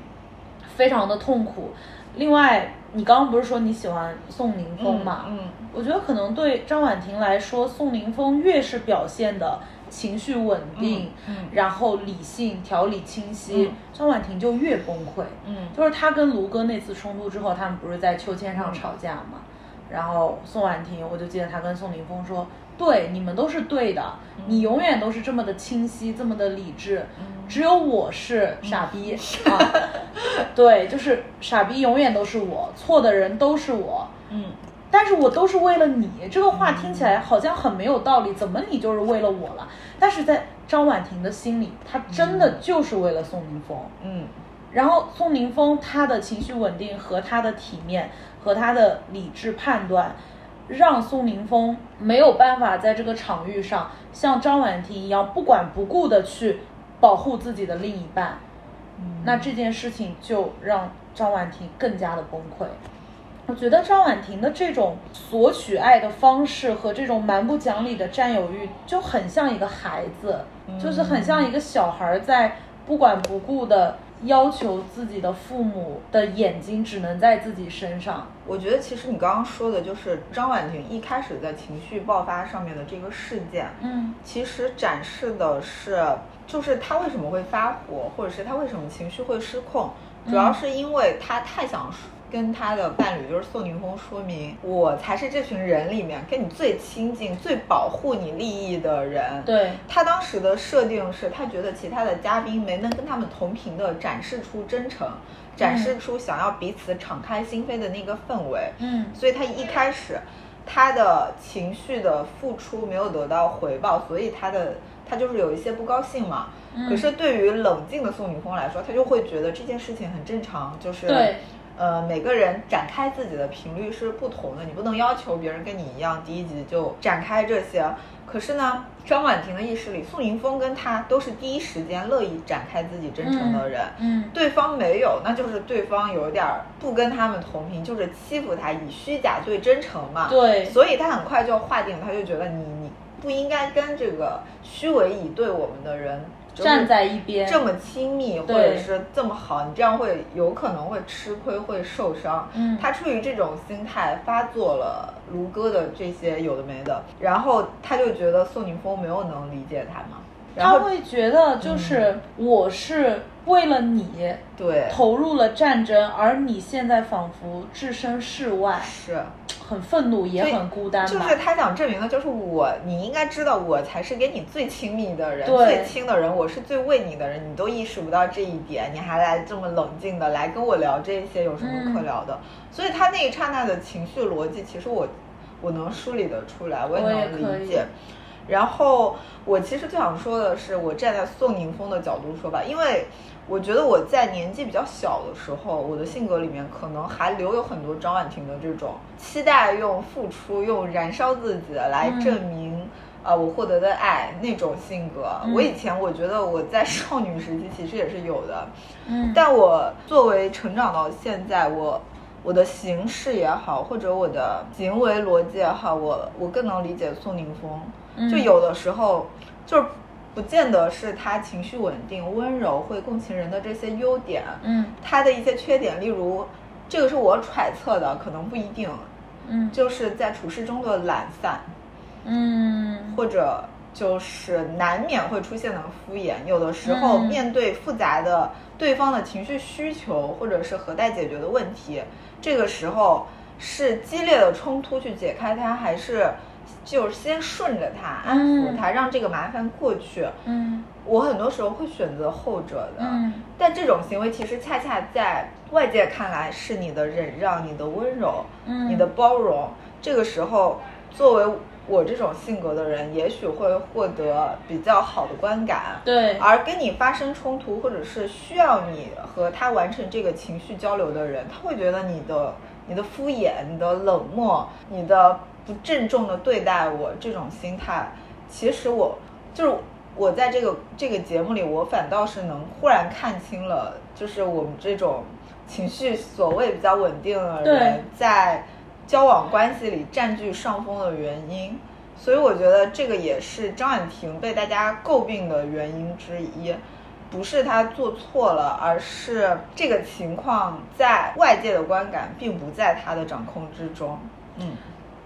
非常的痛苦。另外，你刚刚不是说你喜欢宋宁峰嘛？嗯我觉得可能对张婉婷来说，宋宁峰越是表现的情绪稳定，嗯嗯然后理性、条理清晰，嗯张婉婷就越崩溃。嗯就是他跟卢哥那次冲突之后，他们不是在秋千上吵架嘛？然后宋婉婷，我就记得他跟宋宁峰说：“对，你们都是对的，你永远都是这么的清晰，这么的理智，只有我是傻逼、啊！对，就是傻逼永远都是我，错的人都是我。嗯但是我都是为了你，这个话听起来好像很没有道理，怎么你就是为了我了？但是在张婉婷的心里，她真的就是为了宋宁峰。嗯然后宋宁峰他的情绪稳定和他的体面和他的理智判断，让苏宁峰没有办法在这个场域上像张婉婷一样不管不顾的去保护自己的另一半。那这件事情就让张婉婷更加的崩溃。我觉得张婉婷的这种索取爱的方式和这种蛮不讲理的占有欲，就很像一个孩子，就是很像一个小孩在不管不顾的要求自己的父母的眼睛只能在自己身上。我觉得其实你刚刚说的就是张婉婷一开始在情绪爆发上面的这个事件，嗯其实展示的是，就是她为什么会发火，或者是她为什么情绪会失控，主要是因为她太想跟他的伴侣就是宋宁峰说明，我才是这群人里面跟你最亲近、最保护你利益的人。对，他当时的设定是他觉得其他的嘉宾没能跟他们同频的展示出真诚，展示出想要彼此敞开心扉的那个氛围。嗯所以他一开始他的情绪的付出没有得到回报，所以他的他就是有一些不高兴嘛。嗯可是对于冷静的宋宁峰来说，他就会觉得这件事情很正常，就是对呃每个人展开自己的频率是不同的，你不能要求别人跟你一样第一集就展开这些。可是呢，张婉婷的意识里，宋宁峰跟他都是第一时间乐意展开自己真诚的人。嗯对方没有，那就是对方有点儿不跟他们同频，就是欺负他，以虚假对真诚嘛。对所以他很快就划定，他就觉得你你不应该跟这个虚伪以对我们的人就是站在一边这么亲密，或者是这么好，你这样会有可能会吃亏，会受伤。嗯他出于这种心态发作了卢哥的这些有的没的，然后他就觉得宋宁峰没有能理解他嘛，然后他会觉得就是我是为了你对投入了战争，而你现在仿佛置身事外，是。很愤怒也很孤单吧？就是他想证明的，就是我，你应该知道，我才是跟你最亲密的人，最亲的人，我是最为你的人，你都意识不到这一点，你还来这么冷静的来跟我聊这些，有什么可聊的？所以他那一刹那的情绪逻辑，其实我我能梳理得出来，我也能理解。然后我其实最想说的是，我站在宋宁峰的角度说吧，因为我觉得我在年纪比较小的时候，我的性格里面可能还留有很多张婉婷的这种期待，用付出、用燃烧自己来嗯证明。啊、我获得的爱那种性格，嗯我以前我觉得我在少女时期其实也是有的，嗯，但我作为成长到现在，我我的形式也好，或者我的行为逻辑也好，我我更能理解宋宁峰。嗯就有的时候，就是不见得是他情绪稳定、温柔、会共情人的这些优点，嗯。他的一些缺点，例如这个是我揣测的，可能不一定，嗯。就是在处事中的懒散，嗯。或者就是难免会出现的敷衍。有的时候嗯。面对复杂的对方的情绪需求，或者是何待解决的问题，这个时候是激烈的冲突去解开它，还是就是先顺着他，安抚他，让这个麻烦过去？嗯我很多时候会选择后者的。嗯但这种行为其实恰恰在外界看来是你的忍让、你的温柔、嗯你的包容。这个时候，作为我这种性格的人，也许会获得比较好的观感。对而跟你发生冲突，或者是需要你和他完成这个情绪交流的人，他会觉得你的、你的敷衍、你的冷漠、你的不郑重的对待我这种心态，其实我就是我在这个这个节目里，我反倒是能忽然看清了，就是我们这种情绪所谓比较稳定的人，在交往关系里占据上风的原因。所以我觉得这个也是张婉婷被大家诟病的原因之一，不是她做错了，而是这个情况在外界的观感并不在她的掌控之中。嗯，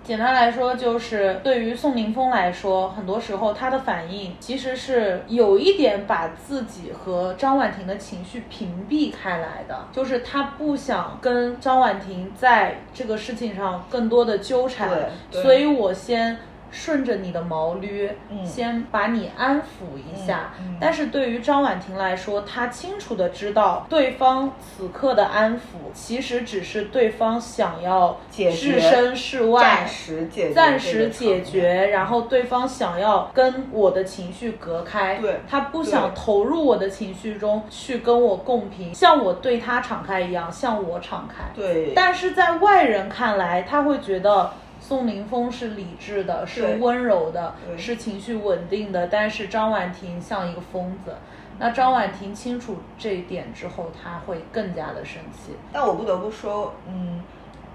简单来说，就是对于宋宁峰来说，很多时候他的反应其实是有一点把自己和张婉婷的情绪屏蔽开来的，就是他不想跟张婉婷在这个事情上更多的纠缠，所以我先。顺着你的毛驴，嗯先把你安抚一下。嗯嗯但是对于张婉婷来说，她清楚的知道，对方此刻的安抚其实只是对方想要解决置身事外，暂时解决，暂时解。决，然后对方想要跟我的情绪隔开，对他不想投入我的情绪中去跟我共频，像我对他敞开一样，向我敞开。对，但是在外人看来，他会觉得宋凌峰是理智的，是温柔的，对是情绪稳定的，但是张婉婷像一个疯子。那张婉婷清楚这一点之后，她会更加的生气。但我不得不说，嗯，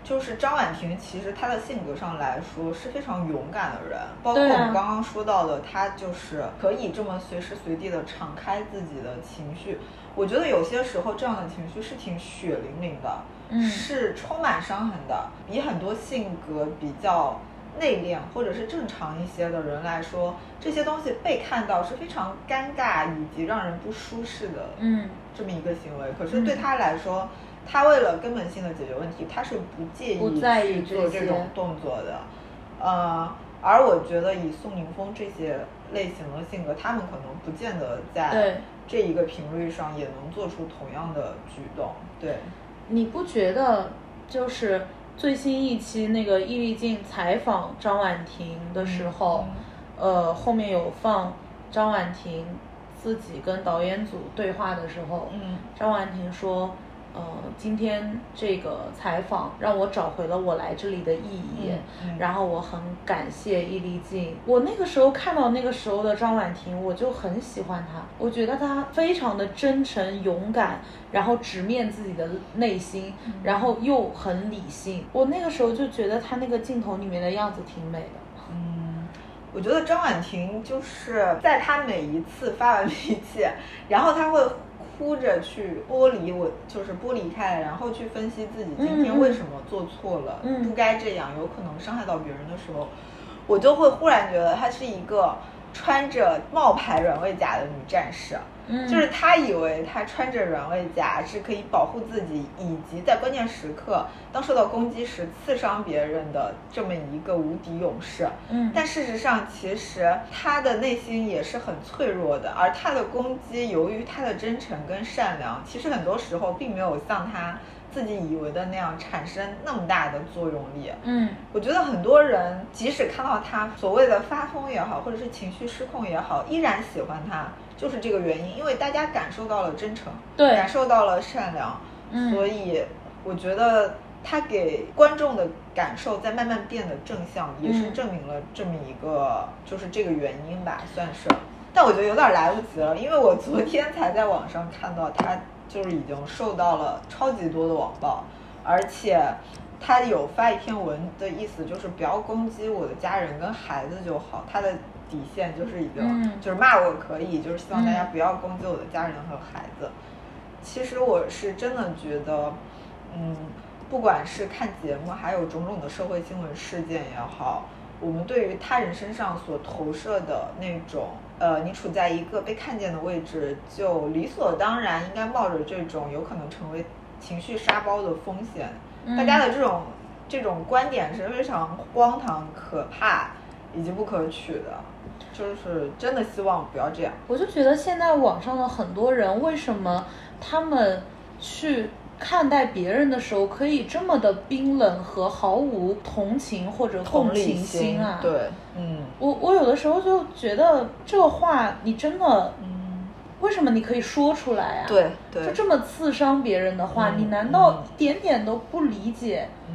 就是张婉婷，其实她的性格上来说是非常勇敢的人，包括我们刚刚说到的，她就是可以这么随时随地的敞开自己的情绪。我觉得有些时候这样的情绪是挺血淋淋的，嗯是充满伤痕的，比很多性格比较。内敛或者是正常一些的人来说，这些东西被看到是非常尴尬以及让人不舒适的。嗯这么一个行为。可是对他来说，他为了根本性的解决问题，他是不介不意在意去做这种动作的。呃，而我觉得以宋宁峰这些类型的性格，他们可能不见得在这一个频率上也能做出同样的举动。对，你不觉得就是最新一期那个易立竞采访张婉婷的时候，呃，后面有放张婉婷自己跟导演组对话的时候，嗯张婉婷说。呃，今天这个采访让我找回了我来这里的意义，嗯嗯然后我很感谢易立竞。我那个时候看到那个时候的张婉婷，我就很喜欢她，我觉得她非常的真诚勇敢，然后直面自己的内心，嗯然后又很理性。我那个时候就觉得她那个镜头里面的样子挺美的。嗯，我觉得张婉婷就是在她每一次发完脾气，然后她会哭着去剥离我，就是剥离开，然后去分析自己今天为什么做错了，嗯。不该这样，有可能伤害到别人的时候，我就会忽然觉得它是一个穿着冒牌软猬甲的女战士。嗯就是她以为她穿着软猬甲是可以保护自己，以及在关键时刻当受到攻击时刺伤别人的这么一个无敌勇士。嗯但事实上，其实她的内心也是很脆弱的，而她的攻击，由于她的真诚跟善良，其实很多时候并没有像她自己以为的那样产生那么大的作用力。嗯。我觉得很多人即使看到他所谓的发疯也好，或者是情绪失控也好，依然喜欢他，就是这个原因，因为大家感受到了真诚，对。感受到了善良，嗯。所以我觉得他给观众的感受在慢慢变得正向，也是嗯。证明了这么一个就是这个原因吧，算是。但我觉得有点来不及了，因为我昨天才在网上看到他就是已经受到了超级多的网暴，而且他有发一篇文的意思就是不要攻击我的家人跟孩子就好，他的底线就是已经、嗯就是骂我可以，就是希望大家嗯不要攻击我的家人和孩子。其实我是真的觉得，嗯，不管是看节目，还有种种的社会新闻事件也好，我们对于他人身上所投射的那种，呃，你处在一个被看见的位置，就理所当然应该冒着这种有可能成为情绪沙包的风险。嗯大家的这种这种观点是非常荒唐、可怕以及不可取的，就是真的希望不要这样。我就觉得现在网上的很多人，为什么他们去看待别人的时候，可以这么的冰冷和毫无同情或者共同情心啊？，对，嗯我我有的时候就觉得这个话，你真的嗯，为什么你可以说出来啊？，对对，就这么刺伤别人的话，嗯你难道嗯一点点都不理解嗯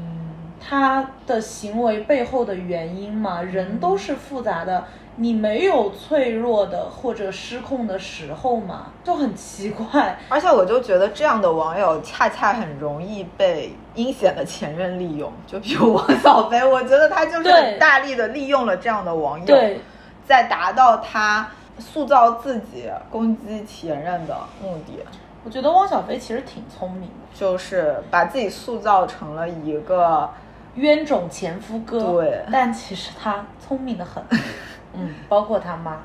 他的行为背后的原因吗？人都是复杂的，你没有脆弱的或者失控的时候吗？就很奇怪。而且我就觉得这样的网友恰恰很容易被阴险的前任利用，就比如王小飞，我觉得他就是很大力的利用了这样的网友，对，在达到他塑造自己、攻击前任的目的，我觉得汪小菲其实挺聪明的，就是把自己塑造成了一个冤种前夫哥。对但其实他聪明的很。嗯，包括他妈。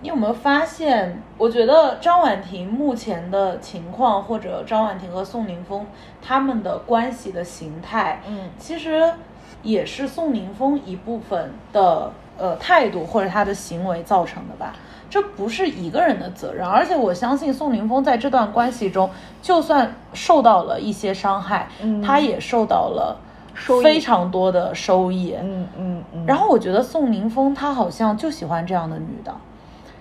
你有没有发现？我覺得張婉婷目前的情況，或者張婉婷和宋寧峰他們的關係的形態，嗯其實也是宋宁峰一部分的呃态度或者他的行为造成的吧。这不是一个人的责任，而且我相信宋宁峰在这段关系中，就算受到了一些伤害，嗯。他也受到了非常多的收益。嗯嗯嗯，然后我觉得宋宁峰他好像就喜欢这样的女的，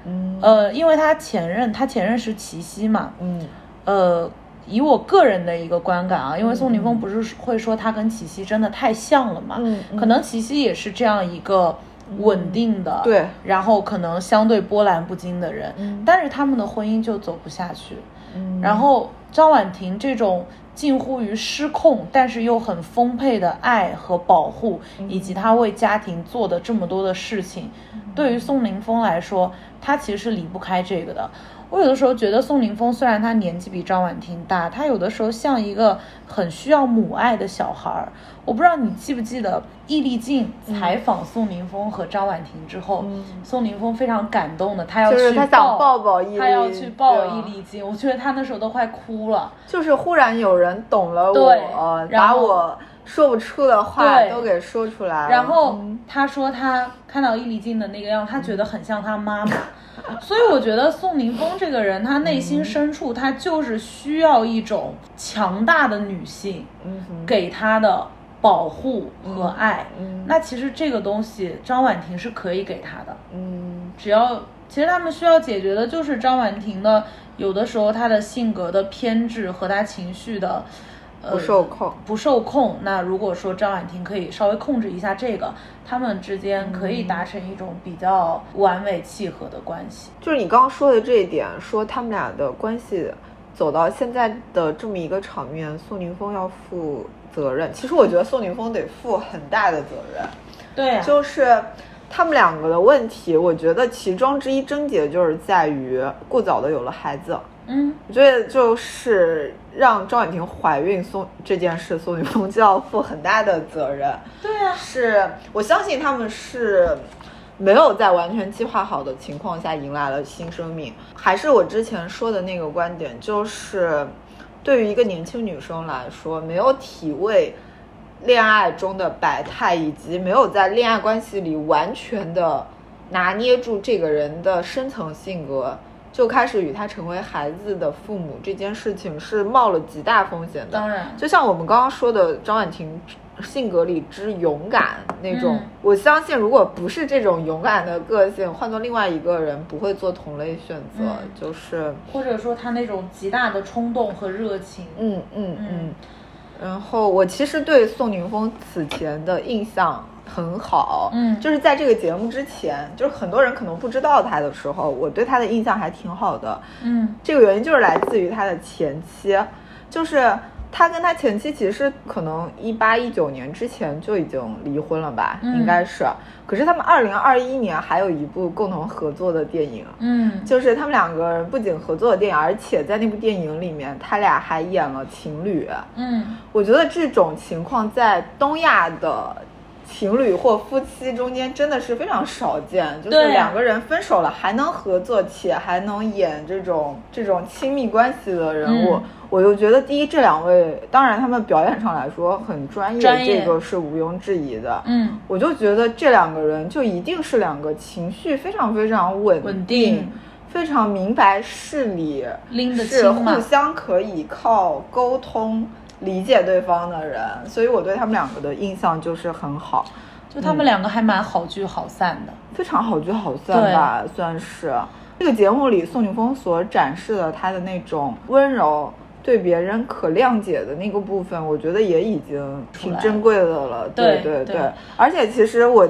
嗯。呃，因为他前任，他前任是齐溪嘛，嗯。呃，以我个人的一个观感啊，因为宋宁峰嗯不是会说他跟齐溪真的太像了嘛，可能齐溪也是这样一个稳定的，对。然后可能相对波澜不惊的人，嗯。但是他们的婚姻就走不下去，嗯。然后张婉婷这种近乎于失控，但是又很丰沛的爱和保护，以及她为家庭做的这么多的事情，对于宋宁峰来说，他其实是离不开这个的。我有的时候觉得宋宁峰虽然他年纪比张婉婷大，他有的时候像一个很需要母爱的小孩儿。我不知道你记不记得易立竞采访宋宁峰和张婉婷之后，宋宁峰非常感动的，他要去抱抱易立他要去抱易立竞，我觉得他那时候都快哭了。就是忽然有人懂了对我，然后把我说不出的话都给说出来了。然后嗯他说他看到易立竞的那个样子，他觉得很像他妈妈。所以我觉得宋宁峰这个人，他内心深处他就是需要一种强大的女性给他的保护和爱。嗯那其实这个东西张婉婷是可以给他的，嗯只要其实他们需要解决的就是张婉婷的有的时候她的性格的偏执和她情绪的。呃不受控。不受控。那如果说张婉婷可以稍微控制一下这个，他们之间可以达成一种比较完美契合的关系。就是你刚刚说的这一点，说他们俩的关系走到现在的这么一个场面，宋宁峰要负责任。其实我觉得宋宁峰得负很大的责任，对呀、就是他们两个的问题，我觉得其中之一症结就是在于过早的有了孩子。嗯，我觉得就是让张婉婷怀孕宋这件事，宋雨峰就要负很大的责任。对呀、是我相信他们是没有在完全计划好的情况下迎来了新生命。还是我之前说的那个观点，就是对于一个年轻女生来说，没有体味恋爱中的百态，以及没有在恋爱关系里完全的拿捏住这个人的深层性格。就开始与他成为孩子的父母这件事情是冒了极大风险的。当然就像我们刚刚说的，张婉婷性格里之勇敢那种，嗯我相信如果不是这种勇敢的个性，换做另外一个人不会做同类选择，嗯就是，或者说他那种极大的冲动和热情。嗯嗯嗯嗯。然后我其实对宋宁峰此前的印象很好，嗯就是在这个节目之前，就是很多人可能不知道他的时候，我对他的印象还挺好的。嗯这个原因就是来自于他的前妻，就是他跟他前妻其实可能一八一九年之前就已经离婚了吧，嗯应该是。可是他们二零二一年还有一部共同合作的电影，嗯，就是他们两个人不仅合作的电影，而且在那部电影里面，他俩还演了情侣。嗯我觉得这种情况在东亚的情侣或夫妻中间真的是非常少见，就是两个人分手了还能合作，且还能演这种这种亲密关系的人物。嗯我就觉得，第一，这两位当然他们表演上来说很专业，专业这个是毋庸置疑的。嗯，我就觉得这两个人就一定是两个情绪非常非常稳稳定非常明白事理，拎得是清互相可以靠沟通理解对方的人，所以我对他们两个的印象就是很好，就他们两个还蛮好聚好散的。非常好聚好散吧，算是。这个节目里，宋宁峰所展示的他的那种温柔。对别人可谅解的那个部分，我觉得也已经挺珍贵的了。对对对而且其实我，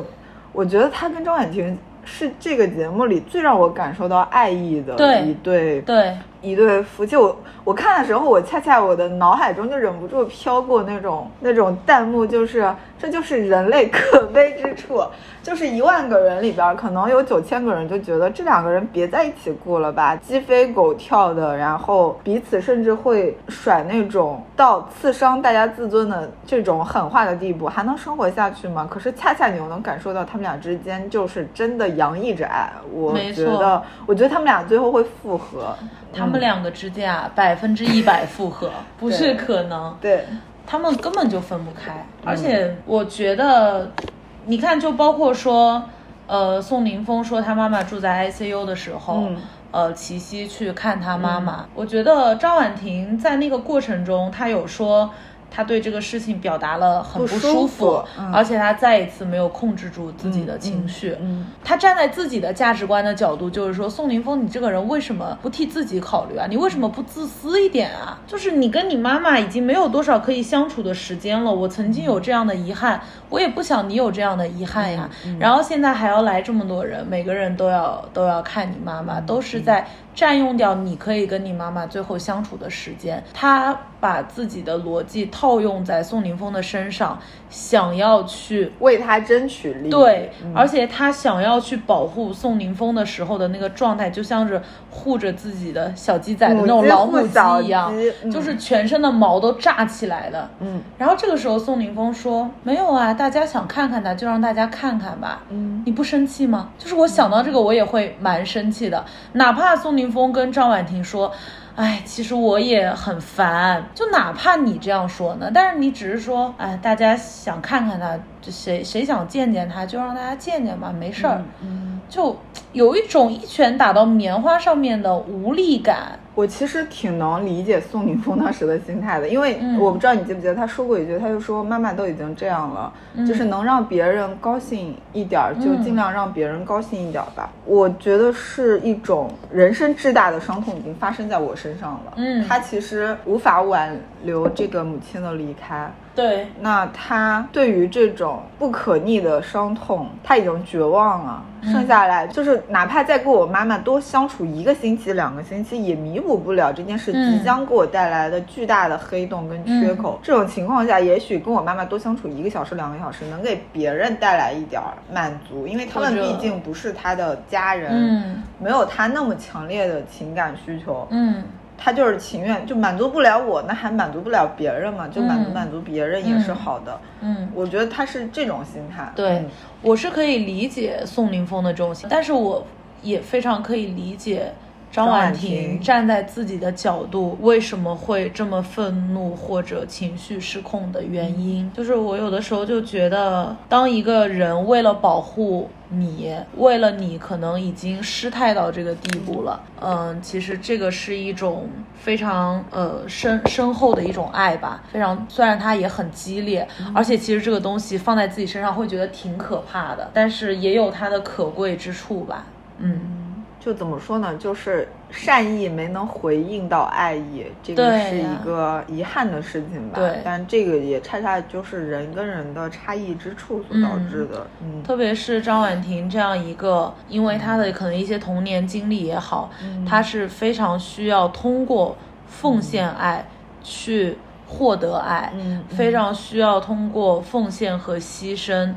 我觉得他跟张婉婷是这个节目里最让我感受到爱意的对一对对，一对夫妻，我我看的时候，我恰恰我的脑海中就忍不住飘过那种那种弹幕，就是这就是人类可悲之处，就是一万个人里边，可能有九千个人就觉得这两个人别在一起过了吧，鸡飞狗跳的，然后彼此甚至会甩那种到刺伤大家自尊的这种狠话的地步，还能生活下去吗？可是恰恰你又能感受到他们俩之间就是真的洋溢着爱，我没错觉得，我觉得他们俩最后会复合。他们两个之间啊，百分之一百复合 不是可能。对，他们根本就分不开。而且我觉得，你看，就包括说，呃，宋宁峰说他妈妈住在 ICU 的时候，嗯呃，齐溪去看他妈妈。我觉得张婉婷在那个过程中，她有说。她对这个事情表达了很不不舒舒服嗯而且他再一次没有控制住自己的情绪。嗯她站在自己的价值观的角度，就是说，宋宁峰，你这个人为什么不替自己考虑啊？你为什么不自私一点啊？就是你跟你妈妈已经没有多少可以相处的时间了。我曾经有这样的遗憾，我也不想你有这样的遗憾呀。然后现在还要来这么多人，每个人都要都要看你妈妈，都是在占用掉你可以跟你妈妈最后相处的时间。他把自己的逻辑套用在宋宁峰的身上，想要去为他争取利益。对，嗯而且他想要去保护宋宁峰的时候的那个状态，就像是护着自己的小鸡仔的那种老母鸡一样，嗯就是全身的毛都炸起来了。嗯然后这个时候，宋宁峰说：“没有啊，大家想看看他，就让大家看看吧。嗯你不生气吗？”就是我想到这个，我也会蛮生气的。哪怕宋宁峰跟张婉婷说：“哎，其实我也很烦。”就哪怕你这样说呢，但是你只是说：“哎，大家想看看他，就谁谁想见见他，就让大家见见吧，没事儿。嗯，就有一种一拳打到棉花上面的无力感。我其实挺能理解宋宁峰当时的心态的，因为嗯我不知道你记不记得他说过一句，他就说妈妈都已经这样了，嗯就是能让别人高兴一点儿，就嗯尽量让别人高兴一点儿吧。我觉得是一种人生至大的伤痛已经发生在我身上了，嗯他其实无法挽留这个母亲的离开。对，那他对于这种不可逆的伤痛，他已经绝望了。剩下来就是，哪怕再跟我妈妈多相处一个星期、两个星期，也弥补不了这件事嗯即将给我带来的巨大的黑洞跟缺口。这种情况下，也许跟我妈妈多相处一个小时、两个小时，能给别人带来一点儿满足，因为他们毕竟不是他的家人，嗯没有他那么强烈的情感需求。嗯他就是情愿就满足不了我，那还满足不了别人嘛？就满足嗯满足别人也是好的。嗯。我觉得他是这种心态。对嗯，我是可以理解宋宁峰的这种心，但是我也非常可以理解张婉婷站在自己的角度为什么会这么愤怒或者情绪失控的原因。就是我有的时候就觉得，当一个人为了保护你，为了你可能已经失态到这个地步了，嗯，其实这个是一种非常呃深深厚的一种爱吧，非常虽然它也很激烈，而且其实这个东西放在自己身上会觉得挺可怕的，但是也有它的可贵之处吧，嗯。就怎么说呢？就是善意没能回应到爱意，这个是一个遗憾的事情吧。对但这个也恰恰就是人跟人的差异之处所导致的。嗯，特别是张婉婷这样一个，因为她的可能一些童年经历也好，嗯她是非常需要通过奉献爱去获得爱，非常需要通过奉献和牺牲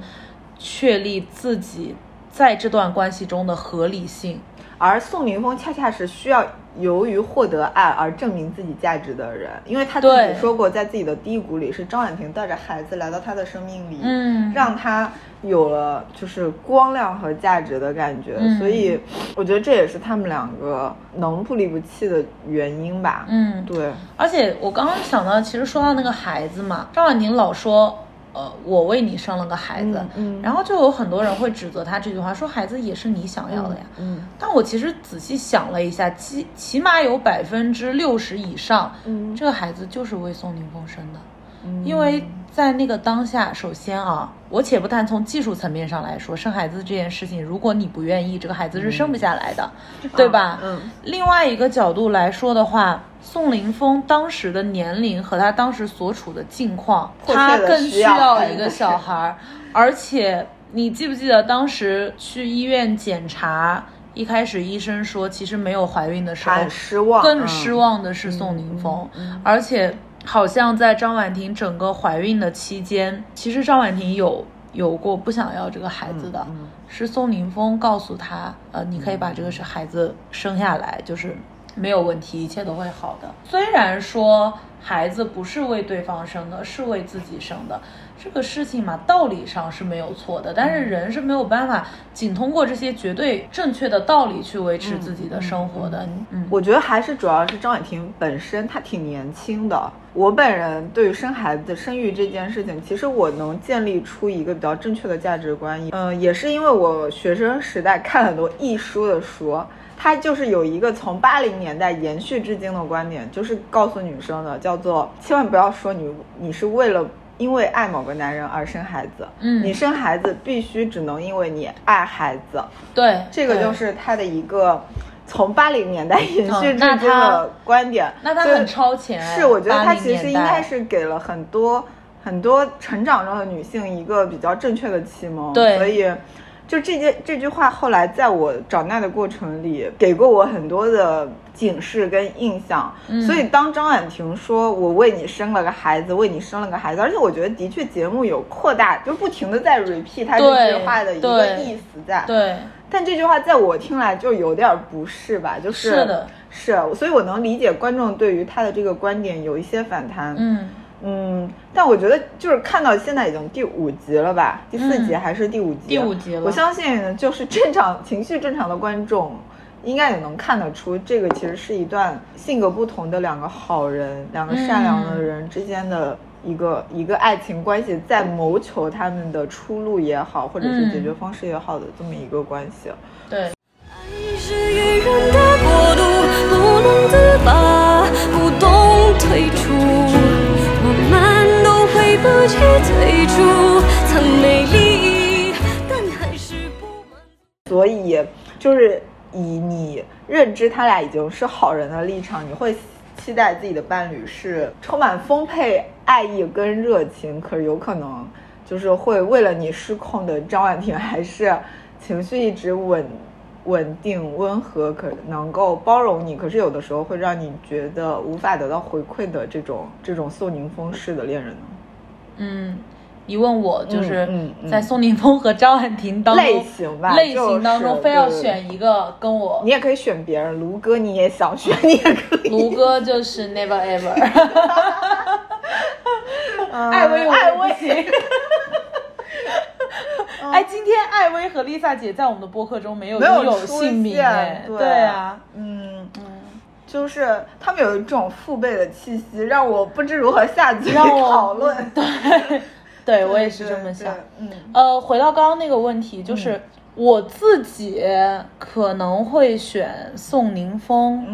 确立自己在这段关系中的合理性。而宋宁峰恰恰是需要由于获得爱而证明自己价值的人，因为他自对。己说过，在自己的低谷里是张婉婷带着孩子来到他的生命里，嗯让他有了就是光亮和价值的感觉，嗯。所以我觉得这也是他们两个能不离不弃的原因吧。嗯，对，而且我刚刚想到，其实说到那个孩子嘛，张婉婷老说，呃，我为你生了个孩子，嗯嗯然后就有很多人会指责他这句话，说孩子也是你想要的呀。嗯但我其实仔细想了一下，起起码有百分之六十以上，嗯这个孩子就是为宋宁峰生的。嗯因为在那个当下，首先啊，我且不谈从技术层面上来说，生孩子这件事情，如果你不愿意，这个孩子是生不下来的，对吧？嗯另外一个角度来说的话，宋凌峰当时的年龄和他当时所处的境况，他更需需要要一个小孩儿，而且你记不记得当时去医院检查？一开始医生说，其实没有怀孕的时候，失望更嗯失望的是宋宁峰，而且好像在张婉婷整个怀孕的期间，其实张婉婷有有过不想要这个孩子的，嗯是宋宁峰告诉她，呃，你可以把这个是孩子生下来，就是没有问题，一切都会好的。虽然说孩子不是为对方生的，是为自己生的。这个事情嘛，道理上是没有错的，但是人是没有办法仅通过这些绝对正确的道理去维持自己的生活的。嗯，我觉得还是主要是张婉婷本身她挺年轻的。我本人对于生孩子、生育这件事情，其实我能建立出一个比较正确的价值观。嗯、也是因为我学生时代看很多艺书的书，它就是有一个从八零年代延续至今的观点，就是告诉女生的，叫做千万不要说你你是为了。因为爱某个男人而生孩子，嗯你生孩子必须只能因为你爱孩子，对，这个就是他的一个从八零年代延续至今的观点。就那他很超前哎是我觉得他其实应该是给了很多很多成长中的女性一个比较正确的启蒙。对所以就这件这句话，后来在我长大的过程里，给过我很多的警示跟印象。嗯所以当张婉婷说“我为你生了个孩子，为你生了个孩子”，而且我觉得的确节目有扩大，就不停的在 repeat 他这句话的一个意思在。对，但这句话在我听来就有点不是吧？就是是的，是，所以我能理解观众对于他的这个观点有一些反弹。嗯嗯，但我觉得就是看到现在已经第五集了吧，第四集嗯还是第五集？第五集了我相信就是正常情绪正常的观众，应该也能看得出，这个其实是一段性格不同的两个好人、两个善良的人之间的一个、一个爱情关系，在谋求他们的出路也好，或者是解决方式也好的这么一个关系。对，爱是愚人的国度，不能自拔，不懂退出。不及最初，曾美丽，但还是不满足。所以就是以你认知他俩已经是好人的立场，你会期待自己的伴侣是充满丰沛爱意跟热情，可是有可能就是会为了你失控的张婉婷，还是情绪一直稳稳定温和，可能够包容你，可是有的时候会让你觉得无法得到回馈的这种这种宋宁峰式的恋人呢？嗯，你问我就是在宋宁峰和张婉婷当中类型吧类型当中非要选一个跟我你也可以选别人，卢哥你也想选，你也可以。卢哥就是 never ever，艾薇艾薇也不行。哎，今天艾薇和 Lisa 姐在我们的播客中没有没有拥有姓名哎，对对啊，嗯，嗯，就是他们有一种父辈的气息，让我不知如何下嘴让我 讨论。对，对我也是这么想。嗯呃，回到刚刚那个问题，就是我自己可能会选宋宁峰，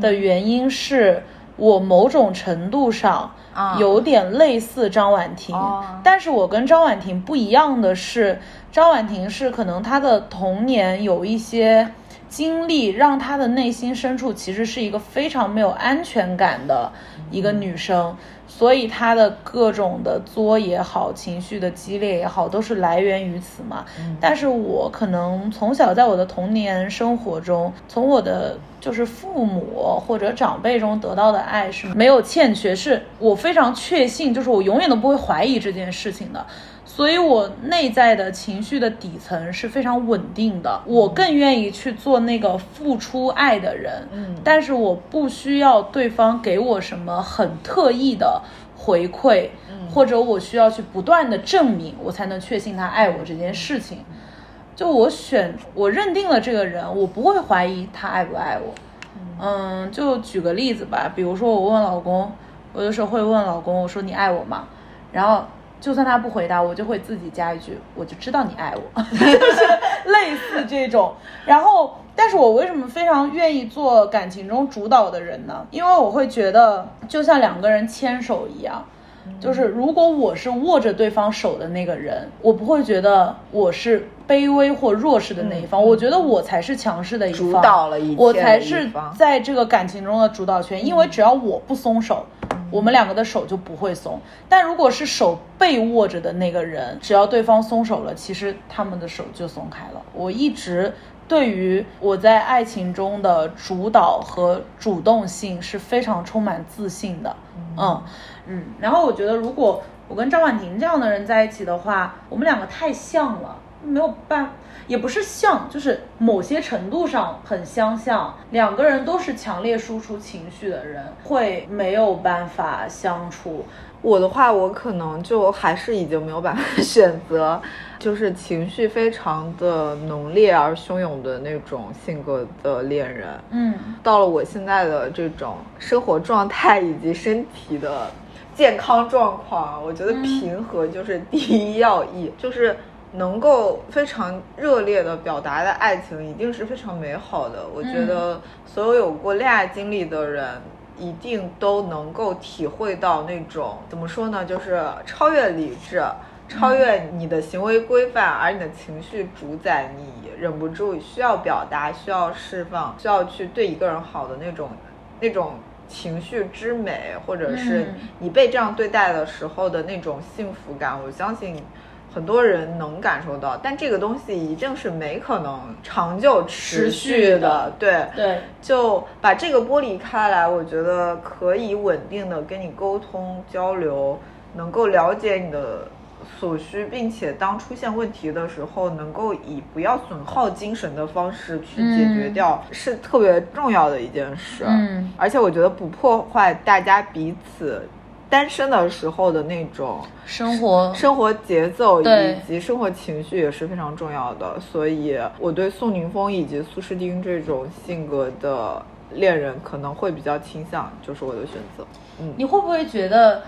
的原因是我某种程度上啊有点类似张婉婷，哦但是我跟张婉婷不一样的是，张婉婷是可能她的童年有一些经历，让她的内心深处其实是一个非常没有安全感的一个女生。所以她的各种的作也好，情绪的激烈也好，都是来源于此嘛。但是我可能从小在我的童年生活中，从我的就是父母或者长辈中得到的爱是没有欠缺，是我非常确信，就是我永远都不会怀疑这件事情的。所以，我内在的情绪的底层是非常稳定的。我更愿意去做那个付出爱的人，嗯但是我不需要对方给我什么很特意的回馈，或者我需要去不断的证明，我才能确信他爱我这件事情。就我选，我认定了这个人，我不会怀疑他爱不爱我。嗯，就举个例子吧，比如说我问老公，我有时候会问老公，我说你爱我吗？然后就算他不回答，我就会自己加一句，我就知道你爱我，就是类似这种。然后，但是我为什么非常愿意做感情中主导的人呢？因为我会觉得，就像两个人牵手一样。就是如果我是握着对方手的那个人，我不会觉得我是卑微或弱势的那一方，我觉得我才是强势的一方，主导了一我才是在这个感情中的主导权，因为只要我不松手，我们两个的手就不会松。但如果是手被握着的那个人，只要对方松手了，其实他们的手就松开了。我一直对于我在爱情中的主导和主动性是非常充满自信的，嗯嗯。然后我觉得，如果我跟张婉婷这样的人在一起的话，我们两个太像了，没有办。也不是像，就是某些程度上很相像。两个人都是强烈输出情绪的人，会没有办法相处。我的话，我可能就还是已经没有办法选择，就是情绪非常的浓烈而汹涌的那种性格的恋人。嗯到了我现在的这种生活状态以及身体的健康状况，我觉得平和就是第一要义，就是能够非常热烈的表达的爱情，一定是非常美好的。我觉得所有有过恋爱经历的人。一定都能够体会到那种怎么说呢，就是超越理智，超越你的行为规范，而你的情绪主宰你，忍不住需要表达，需要释放，需要去对一个人好的那种那种情绪之美，或者是嗯你被这样对待的时候的那种幸福感。我相信很多人能感受到，但这个东西一定是没可能长久持续的对，对，就把这个剥离开来，我觉得可以稳定的跟你沟通交流，能够了解你的所需，并且当出现问题的时候，能够以不要损耗精神的方式去解决掉，是特别重要的一件事。嗯，而且我觉得不破坏大家彼此单身的时候的那种生活生活节奏以及生活情绪也是非常重要的，所以我对宋宁峰以及苏诗丁这种性格的恋人可能会比较倾向，就是我的选择。嗯，你会不会觉得，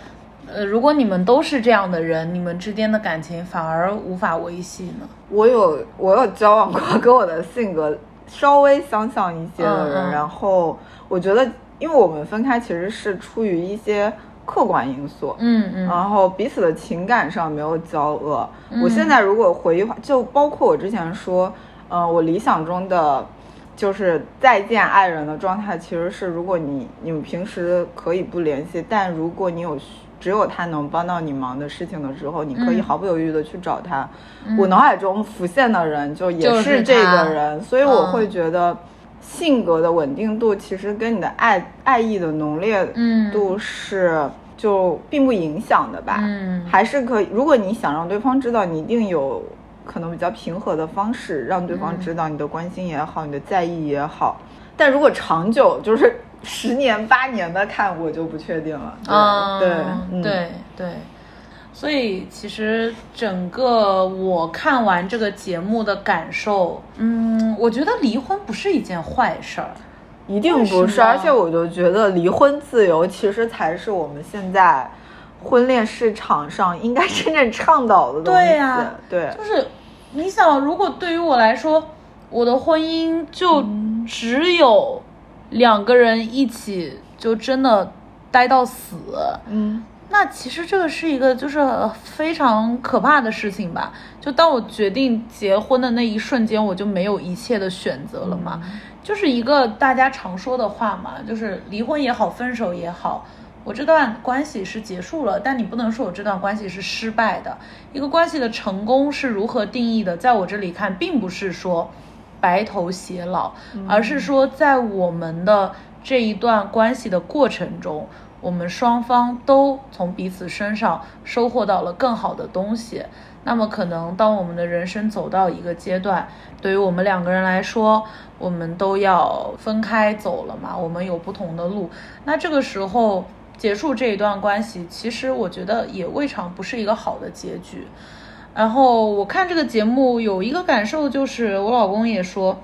呃，如果你们都是这样的人，你们之间的感情反而无法维系呢？我有我有交往过跟我的性格稍微相像一些的人，嗯嗯然后我觉得，因为我们分开其实是出于一些客观因素，嗯嗯然后彼此的情感上没有交恶。我现在如果回忆话，就包括我之前说，呃，我理想中的就是再见爱人的状态，其实是如果你你们平时可以不联系，但如果你有需只有他能帮到你忙的事情的时候，你可以嗯毫不犹豫的去找他。我脑海中浮现的人就也是是这个人，所以我嗯会觉得。性格的稳定度其实跟你的爱爱意的浓烈嗯度是就并不影响的吧，嗯还是可以。如果你想让对方知道，你一定有可能比较平和的方式让对嗯方知道你的关心也好，你的在意也好。但如果长久就是十年八年的看，我就不确定了。对、嗯，对嗯对对，所以其实整个我看完这个节目的感受，嗯，我觉得离婚不是一件坏事儿。一定不是。而且我就觉得离婚自由其实才是我们现在婚恋市场上应该真正倡导的东西。对呀对就是你想，如果对于我来说，我的婚姻就只有两个人一起，就真的待到死，嗯那其实这个是一个就是非常可怕的事情吧。就当我决定结婚的那一瞬间，我就没有一切的选择了嘛。就是一个大家常说的话嘛，就是离婚也好，分手也好，我这段关系是结束了，但你不能说我这段关系是失败的。一个关系的成功是如何定义的，在我这里看，并不是说白头偕老，而是说在我们的这一段关系的过程中，我们双方都从彼此身上收获到了更好的东西。那么可能当我们的人生走到一个阶段，对于我们两个人来说，我们都要分开走了嘛，我们有不同的路。那这个时候结束这一段关系，其实我觉得也未尝不是一个好的结局。然后我看这个节目有一个感受，就是我老公也说，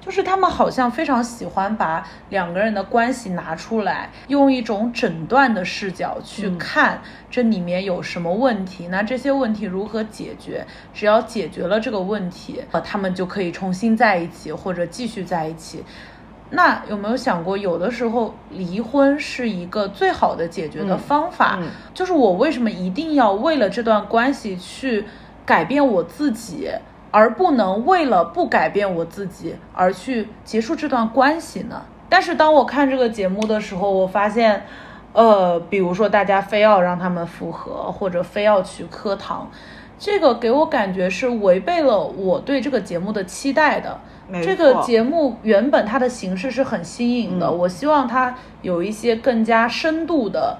就是他们好像非常喜欢把两个人的关系拿出来，用一种诊断的视角去看这里面有什么问题，那这些问题如何解决？只要解决了这个问题，呃，他们就可以重新在一起，或者继续在一起。那有没有想过，有的时候离婚是一个最好的解决的方法？嗯就是我为什么一定要为了这段关系去改变我自己，而不能为了不改变我自己而去结束这段关系呢？但是当我看这个节目的时候，我发现，呃，比如说大家非要让他们复合，或者非要去磕糖，这个给我感觉是违背了我对这个节目的期待的。这个节目原本它的形式是很新颖的，嗯我希望它有一些更加深度的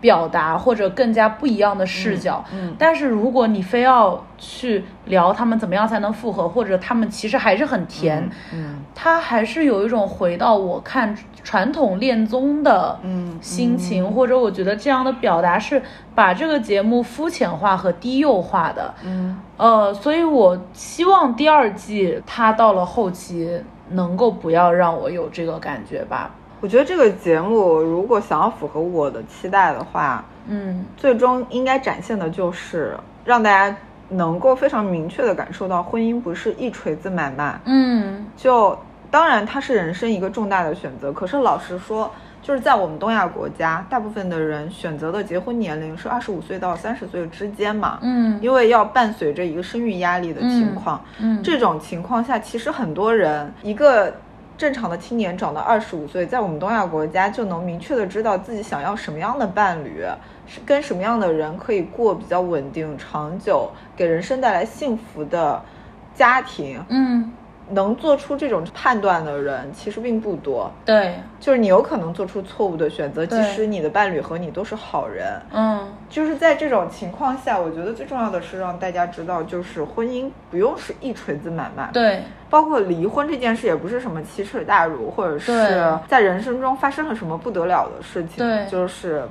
表达，或者更加不一样的视角。嗯嗯但是如果你非要去聊他们怎么样才能复合，或者他们其实还是很甜，嗯他还是有一种回到我看传统恋综的嗯心情，或者我觉得这样的表达是把这个节目肤浅化和低幼化的。嗯呃，所以我希望第二季它到了后期能够不要让我有这个感觉吧。我觉得这个节目如果想要符合我的期待的话，嗯。最终应该展现的就是让大家能够非常明确的感受到，婚姻不是一锤子买卖。嗯。就当然它是人生一个重大的选择，可是老实说，就是在我们东亚国家，大部分的人选择的结婚年龄是二十五岁到三十岁之间嘛。嗯。因为要伴随着一个生育压力的情况，嗯。这种情况下，其实很多人一个正常的青年长到二十五岁，在我们东亚国家就能明确的知道自己想要什么样的伴侣，是跟什么样的人可以过比较稳定、长久，给人生带来幸福的家庭。嗯，能做出这种判断的人其实并不多，对，就是你有可能做出错误的选择，即对使你的伴侣和你都是好人。嗯，就是在这种情况下，我觉得最重要的是让大家知道，就是婚姻不用是一锤子买卖，对，包括离婚这件事也不是什么奇耻大辱，或者是在人生中发生了什么不得了的事情，对。就是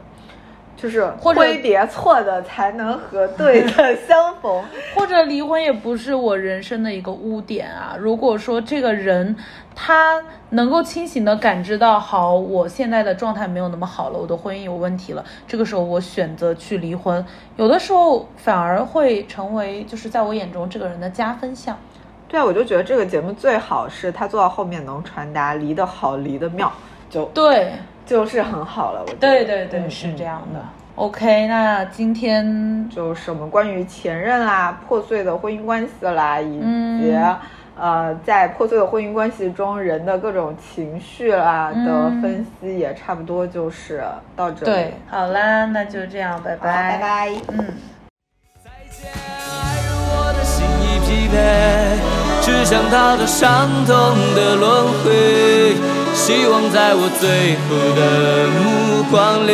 就是或者挥别错的才能和对的 相逢。或者离婚也不是我人生的一个污点啊。如果说这个人他能够清醒的感知到，好，我现在的状态没有那么好了，我的婚姻有问题了，这个时候我选择去离婚，有的时候反而会成为就是在我眼中这个人的加分项。对啊，我就觉得这个节目最好是他做到后面能传达离得好，离得妙，就对，就是很好了。我觉得对对对，嗯是这样的嗯。OK，那今天就是我们关于前任啦、破碎的婚姻关系啦，以及、嗯呃在破碎的婚姻关系中人的各种情绪啦的嗯分析，也差不多就是到这里。对，好啦，那就这样，拜拜，拜拜。嗯。再见，爱人，我的心已疲惫，只想逃脱伤痛的轮回。希望在我最后的目光里，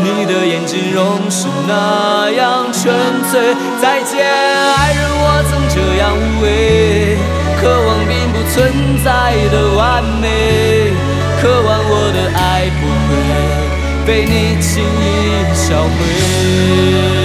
你的眼睛仍是那样纯粹。再见，爱人，我曾这样无畏，渴望并不存在的完美，渴望我的爱不会被你轻易销毁。